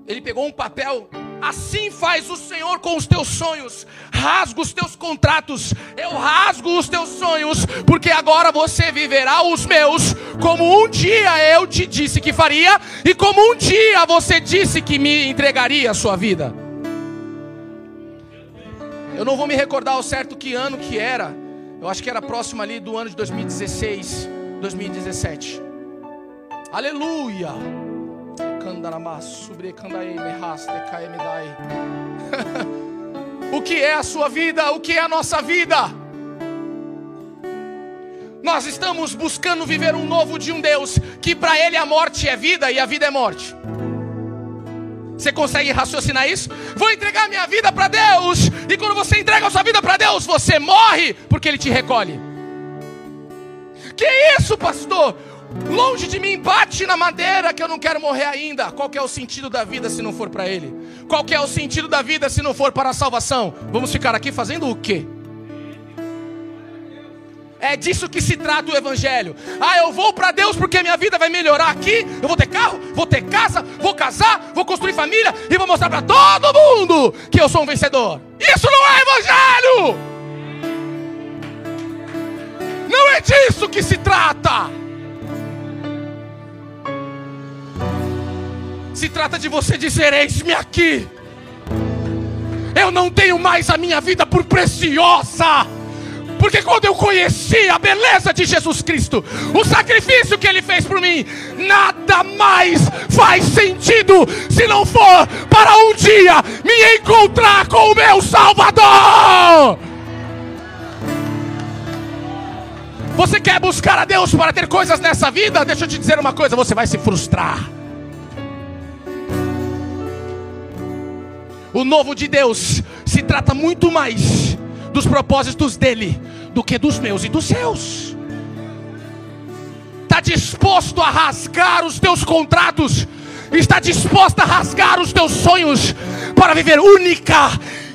Ele pegou um papel Assim faz o Senhor com os teus sonhos. Rasga os teus contratos. Eu rasgo os teus sonhos, porque agora você viverá os meus, como um dia eu te disse que faria, e como um dia você disse que me entregaria a sua vida. Eu não vou me recordar ao certo que ano que era. Eu acho que era próximo ali do ano de 2016, 2017. Aleluia! o que é a sua vida? O que é a nossa vida? Nós estamos buscando viver um novo de um Deus que para ele a morte é vida e a vida é morte. Você consegue raciocinar isso? Vou entregar minha vida para Deus. E quando você entrega a sua vida para Deus, você morre porque ele te recolhe. Que isso, pastor? Longe de mim, bate na madeira que eu não quero morrer ainda. Qual é o sentido da vida se não for para Ele? Qual é o sentido da vida se não for para a salvação? Vamos ficar aqui fazendo o quê? É disso que se trata o Evangelho. Ah, eu vou para Deus porque minha vida vai melhorar aqui. Eu vou ter carro, vou ter casa, vou casar, vou construir família e vou mostrar para todo mundo que eu sou um vencedor. Isso não é Evangelho! Não é disso que se trata. Se trata de você dizer: Eis-me aqui. Eu não tenho mais a minha vida por preciosa. Porque quando eu conheci a beleza de Jesus Cristo, o sacrifício que ele fez por mim, nada mais faz sentido se não for para um dia me encontrar com o meu Salvador. Você quer buscar a Deus para ter coisas nessa vida? Deixa eu te dizer uma coisa: você vai se frustrar. O novo de Deus se trata muito mais dos propósitos dele do que dos meus e dos seus. Está disposto a rasgar os teus contratos, está disposto a rasgar os teus sonhos para viver única,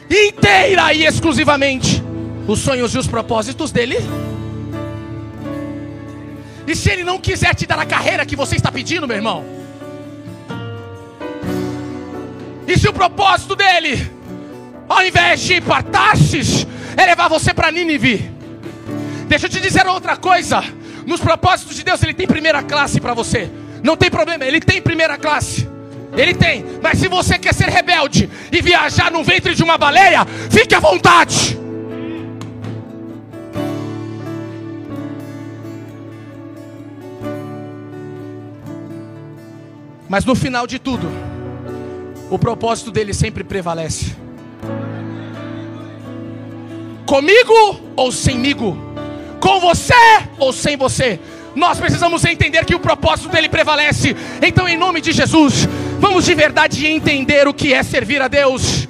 inteira e exclusivamente os sonhos e os propósitos dele. E se ele não quiser te dar a carreira que você está pedindo, meu irmão? E se o propósito dele, ao invés de ir para Tarsis, é levar você para Nínive? Deixa eu te dizer outra coisa. Nos propósitos de Deus, ele tem primeira classe para você. Não tem problema, ele tem primeira classe. Ele tem. Mas se você quer ser rebelde e viajar no ventre de uma baleia, fique à vontade. Mas no final de tudo, o propósito dele sempre prevalece. Comigo ou semigo? Com você ou sem você? Nós precisamos entender que o propósito dele prevalece. Então, em nome de Jesus, vamos de verdade entender o que é servir a Deus.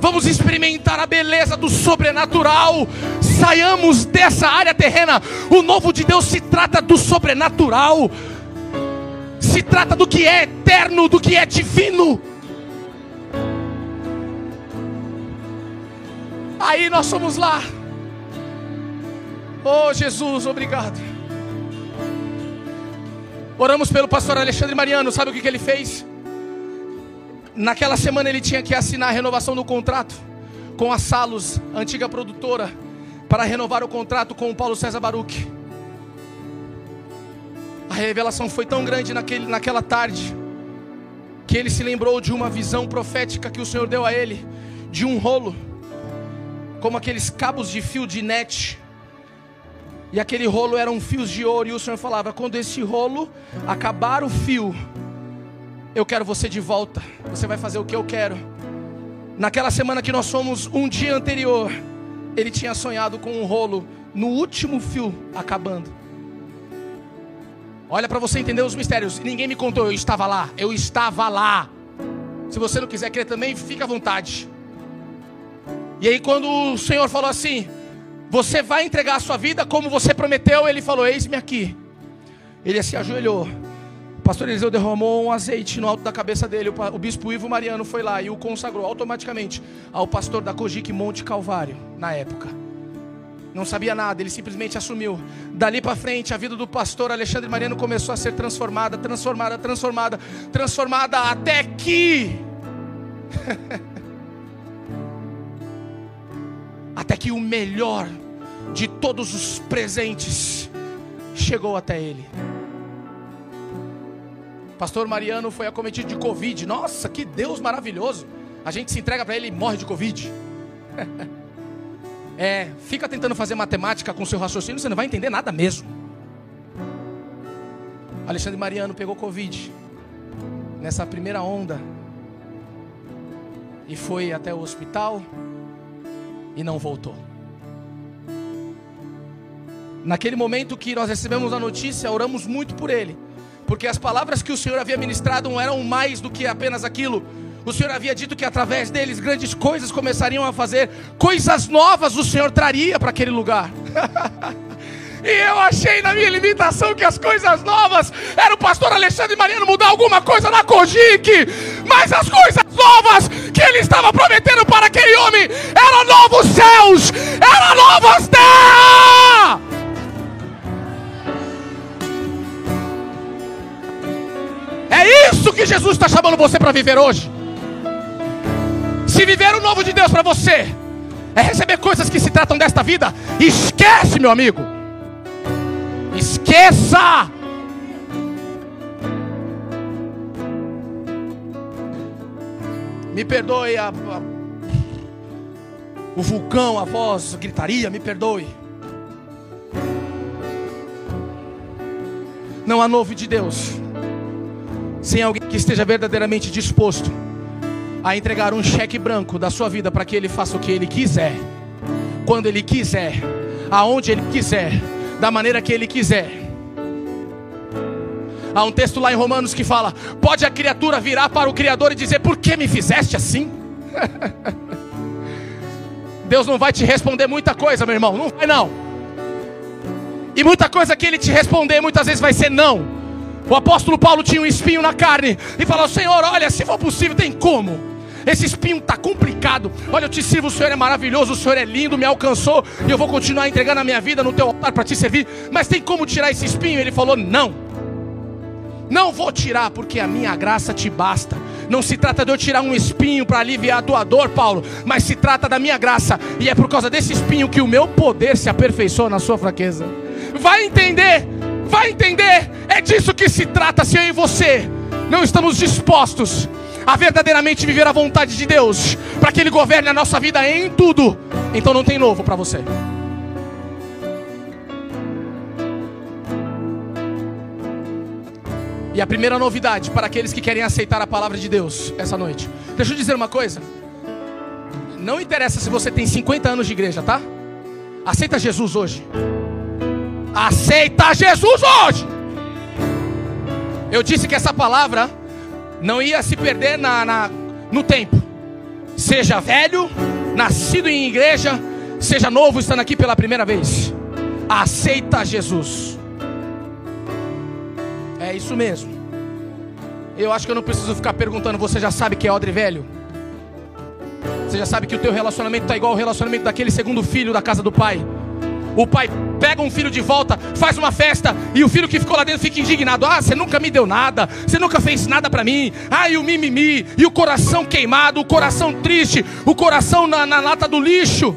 Vamos experimentar a beleza do sobrenatural. Saiamos dessa área terrena. O novo de Deus se trata do sobrenatural se trata do que é eterno, do que é divino. Aí nós somos lá. Oh Jesus, obrigado. Oramos pelo pastor Alexandre Mariano, sabe o que, que ele fez? Naquela semana ele tinha que assinar a renovação do contrato com a Salos, antiga produtora, para renovar o contrato com o Paulo César Baruch. A revelação foi tão grande naquele, naquela tarde que ele se lembrou de uma visão profética que o Senhor deu a ele, de um rolo, como aqueles cabos de fio de net. E aquele rolo eram fios de ouro, e o Senhor falava: quando esse rolo acabar o fio, eu quero você de volta, você vai fazer o que eu quero. Naquela semana que nós fomos, um dia anterior, ele tinha sonhado com um rolo no último fio acabando. Olha para você entender os mistérios. Ninguém me contou, eu estava lá. Eu estava lá. Se você não quiser crer também, fica à vontade. E aí, quando o Senhor falou assim: Você vai entregar a sua vida como você prometeu, ele falou: Eis-me aqui. Ele se ajoelhou. O pastor Eliseu derramou um azeite no alto da cabeça dele. O bispo Ivo Mariano foi lá e o consagrou automaticamente ao pastor da Cogic Monte Calvário, na época não sabia nada, ele simplesmente assumiu. Dali para frente, a vida do pastor Alexandre Mariano começou a ser transformada, transformada, transformada, transformada até que até que o melhor de todos os presentes chegou até ele. Pastor Mariano foi acometido de Covid. Nossa, que Deus maravilhoso! A gente se entrega para ele e morre de Covid. É, fica tentando fazer matemática com seu raciocínio, você não vai entender nada mesmo. Alexandre Mariano pegou Covid nessa primeira onda e foi até o hospital e não voltou. Naquele momento que nós recebemos a notícia, oramos muito por ele, porque as palavras que o Senhor havia ministrado não eram mais do que apenas aquilo o Senhor havia dito que através deles grandes coisas começariam a fazer, coisas novas o Senhor traria para aquele lugar. E eu achei na minha limitação que as coisas novas era o pastor Alexandre Mariano mudar alguma coisa na Cogic, mas as coisas novas que ele estava prometendo para aquele homem eram novos céus, eram novas terras. É isso que Jesus está chamando você para viver hoje. Se viver o novo de Deus para você é receber coisas que se tratam desta vida, esquece, meu amigo. Esqueça. Me perdoe a, a, o vulcão, a voz, a gritaria, me perdoe. Não há novo de Deus sem alguém que esteja verdadeiramente disposto a entregar um cheque branco da sua vida para que Ele faça o que Ele quiser, quando Ele quiser, aonde Ele quiser, da maneira que Ele quiser. Há um texto lá em Romanos que fala: Pode a criatura virar para o Criador e dizer: Por que me fizeste assim? Deus não vai te responder muita coisa, meu irmão, não vai não. E muita coisa que Ele te responder muitas vezes vai ser não. O apóstolo Paulo tinha um espinho na carne e falou: Senhor, olha, se for possível, tem como esse espinho está complicado. Olha, eu te sirvo, o Senhor é maravilhoso, o Senhor é lindo, me alcançou e eu vou continuar entregando a minha vida no teu altar para te servir. Mas tem como tirar esse espinho? Ele falou: Não. Não vou tirar, porque a minha graça te basta. Não se trata de eu tirar um espinho para aliviar a tua dor, Paulo, mas se trata da minha graça, e é por causa desse espinho que o meu poder se aperfeiçoa na sua fraqueza. Vai entender, vai entender, é disso que se trata se eu e você não estamos dispostos a verdadeiramente viver a vontade de Deus, para que Ele governe a nossa vida em tudo, então não tem novo para você. E a primeira novidade para aqueles que querem aceitar a palavra de Deus essa noite. Deixa eu dizer uma coisa. Não interessa se você tem 50 anos de igreja, tá? Aceita Jesus hoje. Aceita Jesus hoje. Eu disse que essa palavra não ia se perder na, na, no tempo. Seja velho, nascido em igreja, seja novo, estando aqui pela primeira vez. Aceita Jesus. É isso mesmo. Eu acho que eu não preciso ficar perguntando, você já sabe que é odre velho? Você já sabe que o teu relacionamento está igual ao relacionamento daquele segundo filho da casa do pai. O pai pega um filho de volta, faz uma festa e o filho que ficou lá dentro fica indignado. Ah, você nunca me deu nada, você nunca fez nada para mim. Ah, e o mimimi, e o coração queimado, o coração triste, o coração na, na lata do lixo.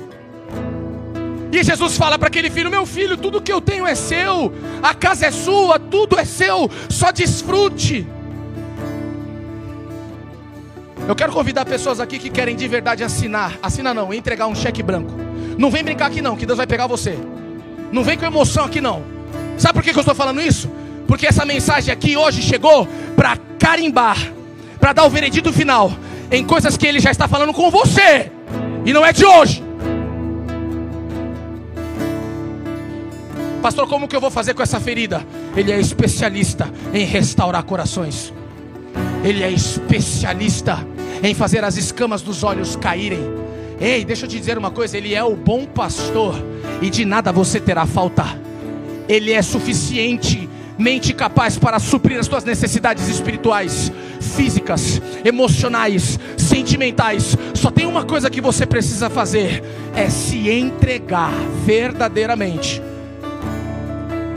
E Jesus fala para aquele filho: Meu filho, tudo que eu tenho é seu, a casa é sua, tudo é seu, só desfrute. Eu quero convidar pessoas aqui que querem de verdade assinar, assinar não, entregar um cheque branco. Não vem brincar aqui não, que Deus vai pegar você. Não vem com emoção aqui não. Sabe por que, eu estou falando isso? Porque essa mensagem aqui hoje chegou para carimbar, para dar o veredito final em coisas que Ele já está falando com você e não é de hoje. Pastor, como que eu vou fazer com essa ferida? Ele é especialista em restaurar corações. Ele é especialista em fazer as escamas dos olhos caírem. Ei, deixa eu te dizer uma coisa: Ele é o bom pastor e de nada você terá falta. Ele é suficientemente capaz para suprir as tuas necessidades espirituais, físicas, emocionais, sentimentais. Só tem uma coisa que você precisa fazer: é se entregar verdadeiramente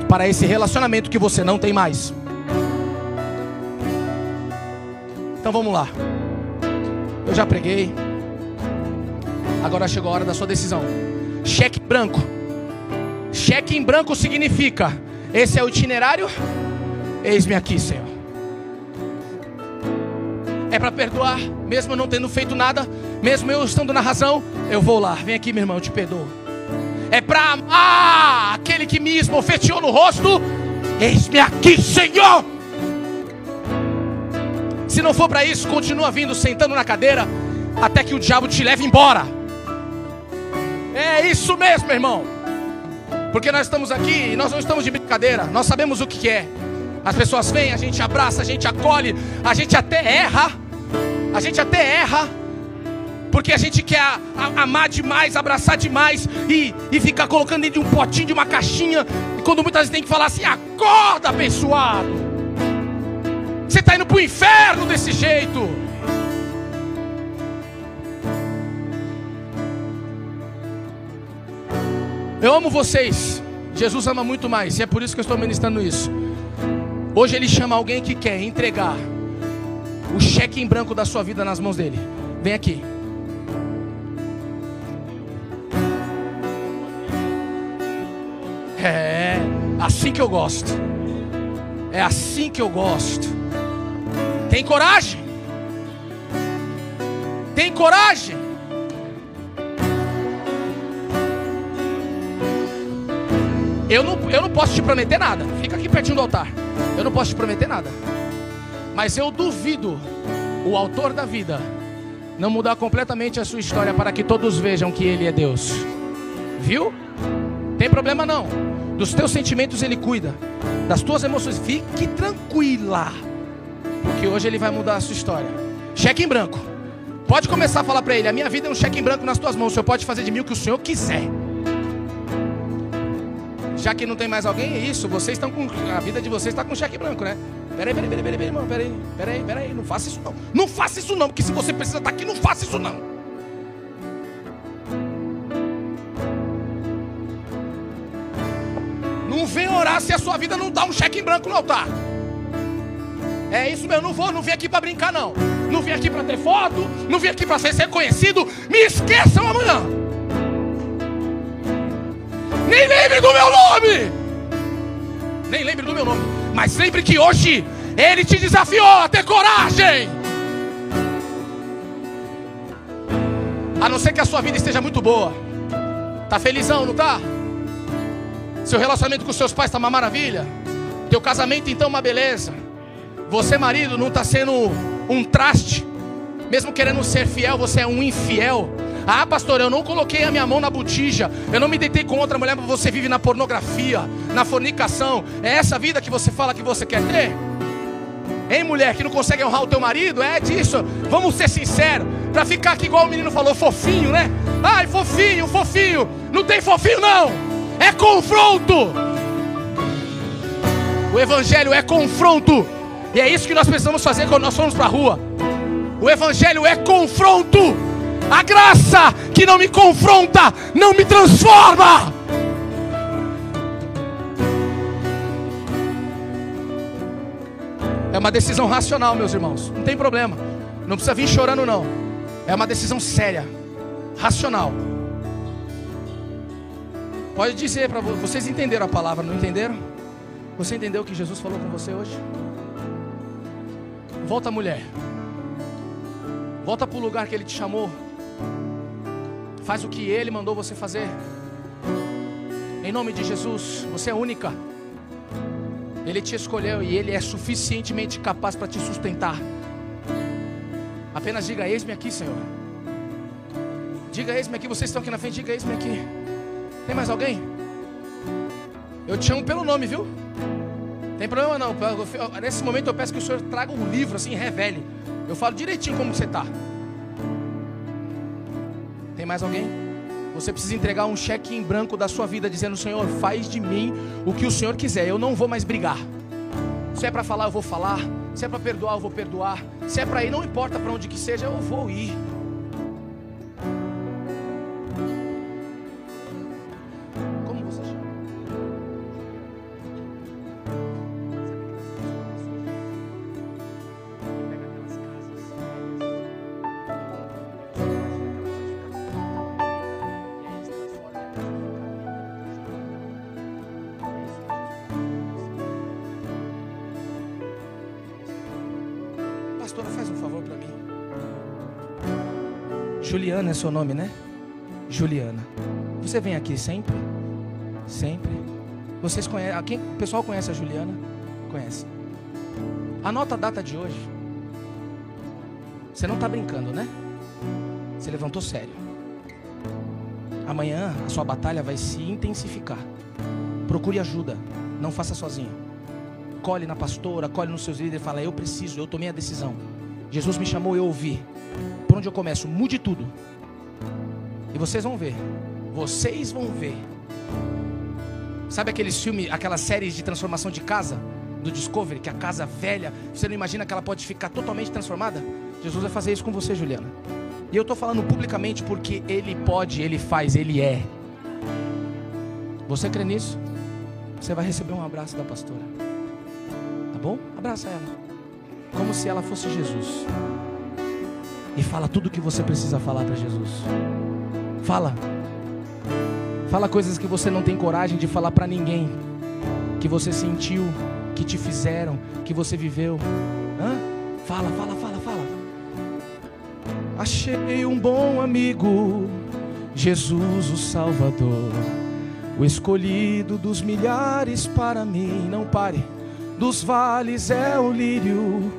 para esse relacionamento que você não tem mais. Então vamos lá. Eu já preguei. Agora chegou a hora da sua decisão. Cheque branco. Cheque em branco significa: esse é o itinerário, eis-me aqui, Senhor. É para perdoar, mesmo eu não tendo feito nada, mesmo eu estando na razão, eu vou lá. Vem aqui, meu irmão, eu te perdoo. É para amar aquele que me esbofeteou no rosto, eis-me aqui, Senhor. Se não for para isso, continua vindo, sentando na cadeira, até que o diabo te leve embora. É isso mesmo, irmão. Porque nós estamos aqui e nós não estamos de brincadeira, nós sabemos o que é. As pessoas vêm, a gente abraça, a gente acolhe, a gente até erra, a gente até erra, porque a gente quer amar demais, abraçar demais e, e ficar colocando dentro de um potinho, de uma caixinha, e quando muitas vezes tem que falar assim: acorda, abençoado, você está indo para o inferno desse jeito. Eu amo vocês. Jesus ama muito mais. E é por isso que eu estou ministrando isso. Hoje ele chama alguém que quer entregar o cheque em branco da sua vida nas mãos dele. Vem aqui. É assim que eu gosto. É assim que eu gosto. Tem coragem? Tem coragem? Eu não, eu não posso te prometer nada. Fica aqui pertinho do altar. Eu não posso te prometer nada. Mas eu duvido o autor da vida não mudar completamente a sua história para que todos vejam que ele é Deus. Viu? Tem problema não. Dos teus sentimentos ele cuida. Das tuas emoções, fique tranquila. Porque hoje ele vai mudar a sua história. Cheque em branco. Pode começar a falar para ele: a minha vida é um cheque em branco nas tuas mãos. O Senhor pode fazer de mim o que o Senhor quiser. Já que não tem mais alguém, é isso. Vocês estão com. A vida de vocês está com cheque branco, né? Peraí, peraí, peraí, peraí, irmão, peraí, peraí, peraí, não faça isso não. Não faça isso não, porque se você precisa estar aqui, não faça isso não. Não vem orar se a sua vida não dá um cheque em branco no altar. É isso mesmo, não vou, não vim aqui para brincar não. Não vim aqui para ter foto, não vim aqui para ser reconhecido. Me esqueçam amanhã. Nem lembre do meu nome. Nem lembre do meu nome. Mas lembre que hoje Ele te desafiou a ter coragem. A não ser que a sua vida esteja muito boa. Tá felizão, não tá? Seu relacionamento com seus pais está uma maravilha. Teu casamento então uma beleza. Você, marido, não está sendo um traste. Mesmo querendo ser fiel, você é um infiel. Ah, pastor, eu não coloquei a minha mão na botija. Eu não me deitei com outra mulher, mas você vive na pornografia, na fornicação. É essa vida que você fala que você quer ter? Hein, mulher que não consegue honrar o teu marido? É disso. Vamos ser sinceros. Para ficar aqui igual o menino falou, fofinho, né? Ai, fofinho, fofinho. Não tem fofinho, não. É confronto. O evangelho é confronto. E é isso que nós precisamos fazer quando nós formos para a rua. O Evangelho é confronto. A graça que não me confronta, não me transforma. É uma decisão racional, meus irmãos. Não tem problema. Não precisa vir chorando, não. É uma decisão séria, racional. Pode dizer para vocês entenderam a palavra, não entenderam? Você entendeu o que Jesus falou com você hoje? Volta, mulher. Volta para o lugar que Ele te chamou. Faz o que Ele mandou você fazer. Em nome de Jesus, você é única. Ele te escolheu e Ele é suficientemente capaz para te sustentar. Apenas diga: Eis-me aqui, Senhor. Diga: Eis-me aqui. Vocês estão aqui na frente, diga: Eis-me aqui. Tem mais alguém? Eu te chamo pelo nome, viu? Tem problema não. Nesse momento eu peço que o Senhor traga um livro assim, revele. Eu falo direitinho como você está. Tem mais alguém? Você precisa entregar um cheque em branco da sua vida, dizendo: Senhor, faz de mim o que o Senhor quiser. Eu não vou mais brigar. Se é para falar, eu vou falar. Se é para perdoar, eu vou perdoar. Se é para ir, não importa para onde que seja, eu vou ir. Juliana é seu nome, né? Juliana. Você vem aqui sempre? Sempre. Vocês conhecem? Quem, o pessoal conhece a Juliana? Conhece. Anota a data de hoje. Você não está brincando, né? Você levantou sério. Amanhã a sua batalha vai se intensificar. Procure ajuda. Não faça sozinho. Colhe na pastora, colhe nos seus líderes e fala: Eu preciso, eu tomei a decisão. Jesus me chamou, eu ouvi por onde eu começo, mude tudo. E vocês vão ver. Vocês vão ver. Sabe aqueles filmes, aquelas séries de transformação de casa do Discovery, que a casa velha, você não imagina que ela pode ficar totalmente transformada? Jesus vai fazer isso com você, Juliana. E eu estou falando publicamente porque Ele pode, Ele faz, Ele é. Você crê nisso? Você vai receber um abraço da pastora. Tá bom? Abraça ela. Como se ela fosse Jesus e fala tudo o que você precisa falar para Jesus. Fala. Fala coisas que você não tem coragem de falar para ninguém. Que você sentiu, que te fizeram, que você viveu. Hã? Fala, fala, fala, fala. Achei um bom amigo, Jesus o Salvador, o escolhido dos milhares para mim. Não pare dos vales é o lírio,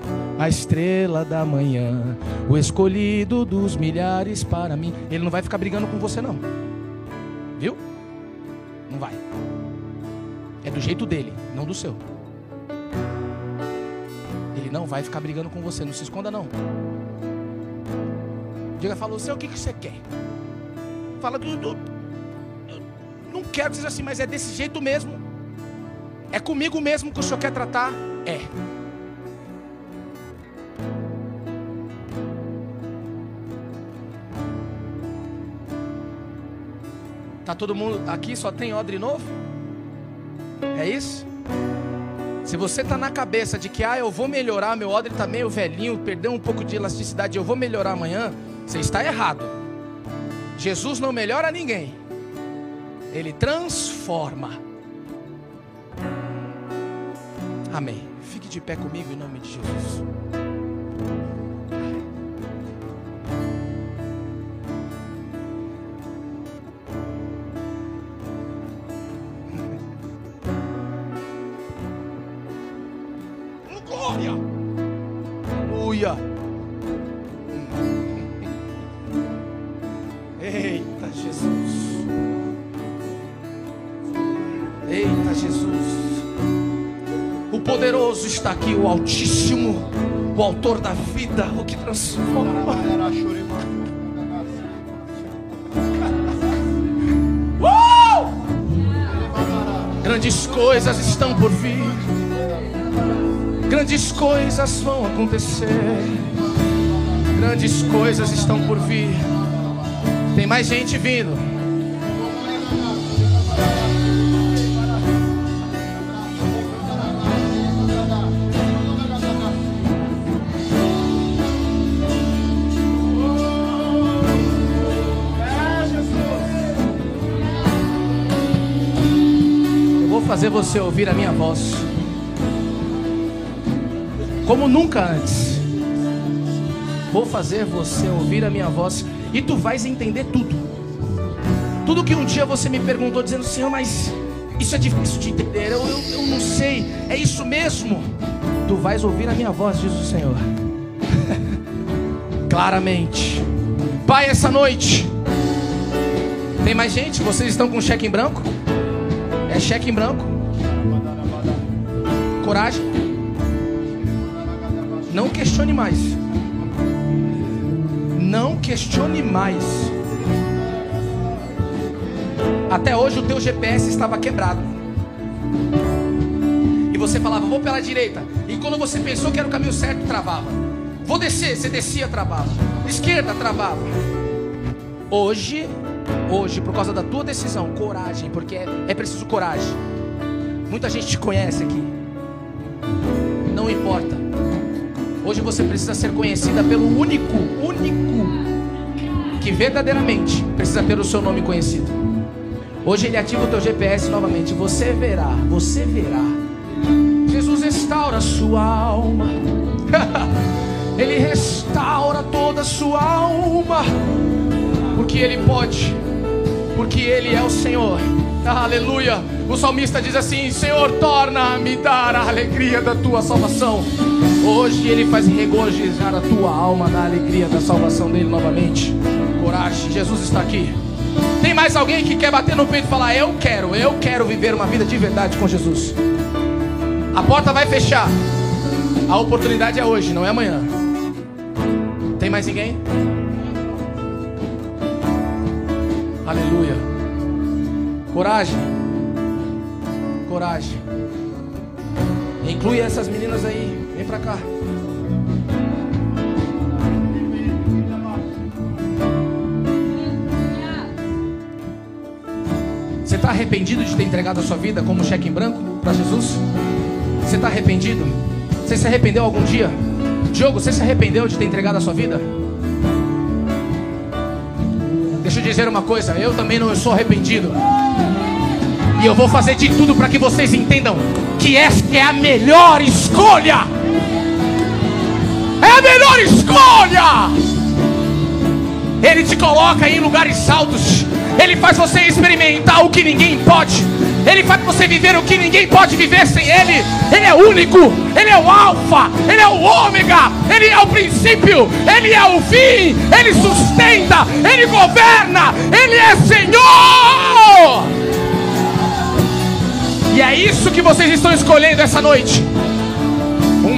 a estrela da manhã, o escolhido dos milhares para mim. Ele não vai ficar brigando com você, não, viu? Não vai. É do jeito dele, não do seu. Ele não vai ficar brigando com você, não se esconda, não. Diga, falou, você o que, que você quer? Fala do, do, Não quero dizer assim, mas é desse jeito mesmo. É comigo mesmo que o Senhor quer tratar? É. Tá todo mundo aqui só tem odre novo? É isso? Se você está na cabeça de que ah, eu vou melhorar, meu odre está meio velhinho, perdeu um pouco de elasticidade, eu vou melhorar amanhã, você está errado. Jesus não melhora ninguém. Ele transforma. Amém. Fique de pé comigo em nome de Jesus. Eita Jesus! Eita Jesus! O poderoso está aqui, o Altíssimo, o Autor da vida, o que transforma. Uh! Grandes coisas estão por vir. Grandes coisas vão acontecer. Grandes coisas estão por vir. Tem mais gente vindo. Eu vou fazer você ouvir a minha voz como nunca antes. Vou fazer você ouvir a minha voz e tu vais entender tudo. Tudo que um dia você me perguntou, dizendo: Senhor, mas isso é difícil de entender, eu, eu, eu não sei, é isso mesmo. Tu vais ouvir a minha voz, diz o Senhor, claramente. Pai, essa noite, tem mais gente? Vocês estão com cheque em branco? É cheque em branco? Coragem? Não questione mais. Não questione mais. Até hoje o teu GPS estava quebrado. E você falava, vou pela direita. E quando você pensou que era o caminho certo, travava. Vou descer, você descia, travava. Esquerda, travava. Hoje, hoje, por causa da tua decisão, coragem, porque é, é preciso coragem. Muita gente te conhece aqui. Você precisa ser conhecida pelo único, único que verdadeiramente precisa ter o seu nome conhecido. Hoje ele ativa o teu GPS novamente. Você verá, você verá. Jesus restaura a sua alma. ele restaura toda a sua alma. Porque ele pode. Porque ele é o Senhor. Aleluia. O salmista diz assim: Senhor, torna a me dar a alegria da tua salvação. Hoje ele faz regozijar a tua alma na alegria da salvação dele novamente. Coragem, Jesus está aqui. Tem mais alguém que quer bater no peito e falar: Eu quero, eu quero viver uma vida de verdade com Jesus. A porta vai fechar. A oportunidade é hoje, não é amanhã. Tem mais ninguém? Aleluia. Coragem. Coragem. Inclui essas meninas aí. Vem pra cá. Você está arrependido de ter entregado a sua vida como cheque em branco para Jesus? Você está arrependido? Você se arrependeu algum dia? Diogo, você se arrependeu de ter entregado a sua vida? Deixa eu dizer uma coisa, eu também não sou arrependido. E eu vou fazer de tudo para que vocês entendam que essa é a melhor escolha. É a melhor escolha. Ele te coloca em lugares altos. Ele faz você experimentar o que ninguém pode. Ele faz você viver o que ninguém pode viver sem Ele. Ele é único. Ele é o Alfa. Ele é o Ômega. Ele é o princípio. Ele é o fim. Ele sustenta. Ele governa. Ele é Senhor. E é isso que vocês estão escolhendo essa noite.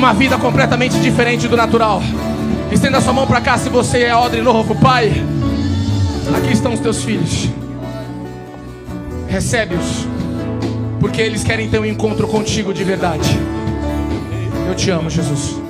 Uma vida completamente diferente do natural. Estenda sua mão para cá se você é odre novo, Pai. Aqui estão os teus filhos. Recebe-os. Porque eles querem ter um encontro contigo de verdade. Eu te amo, Jesus.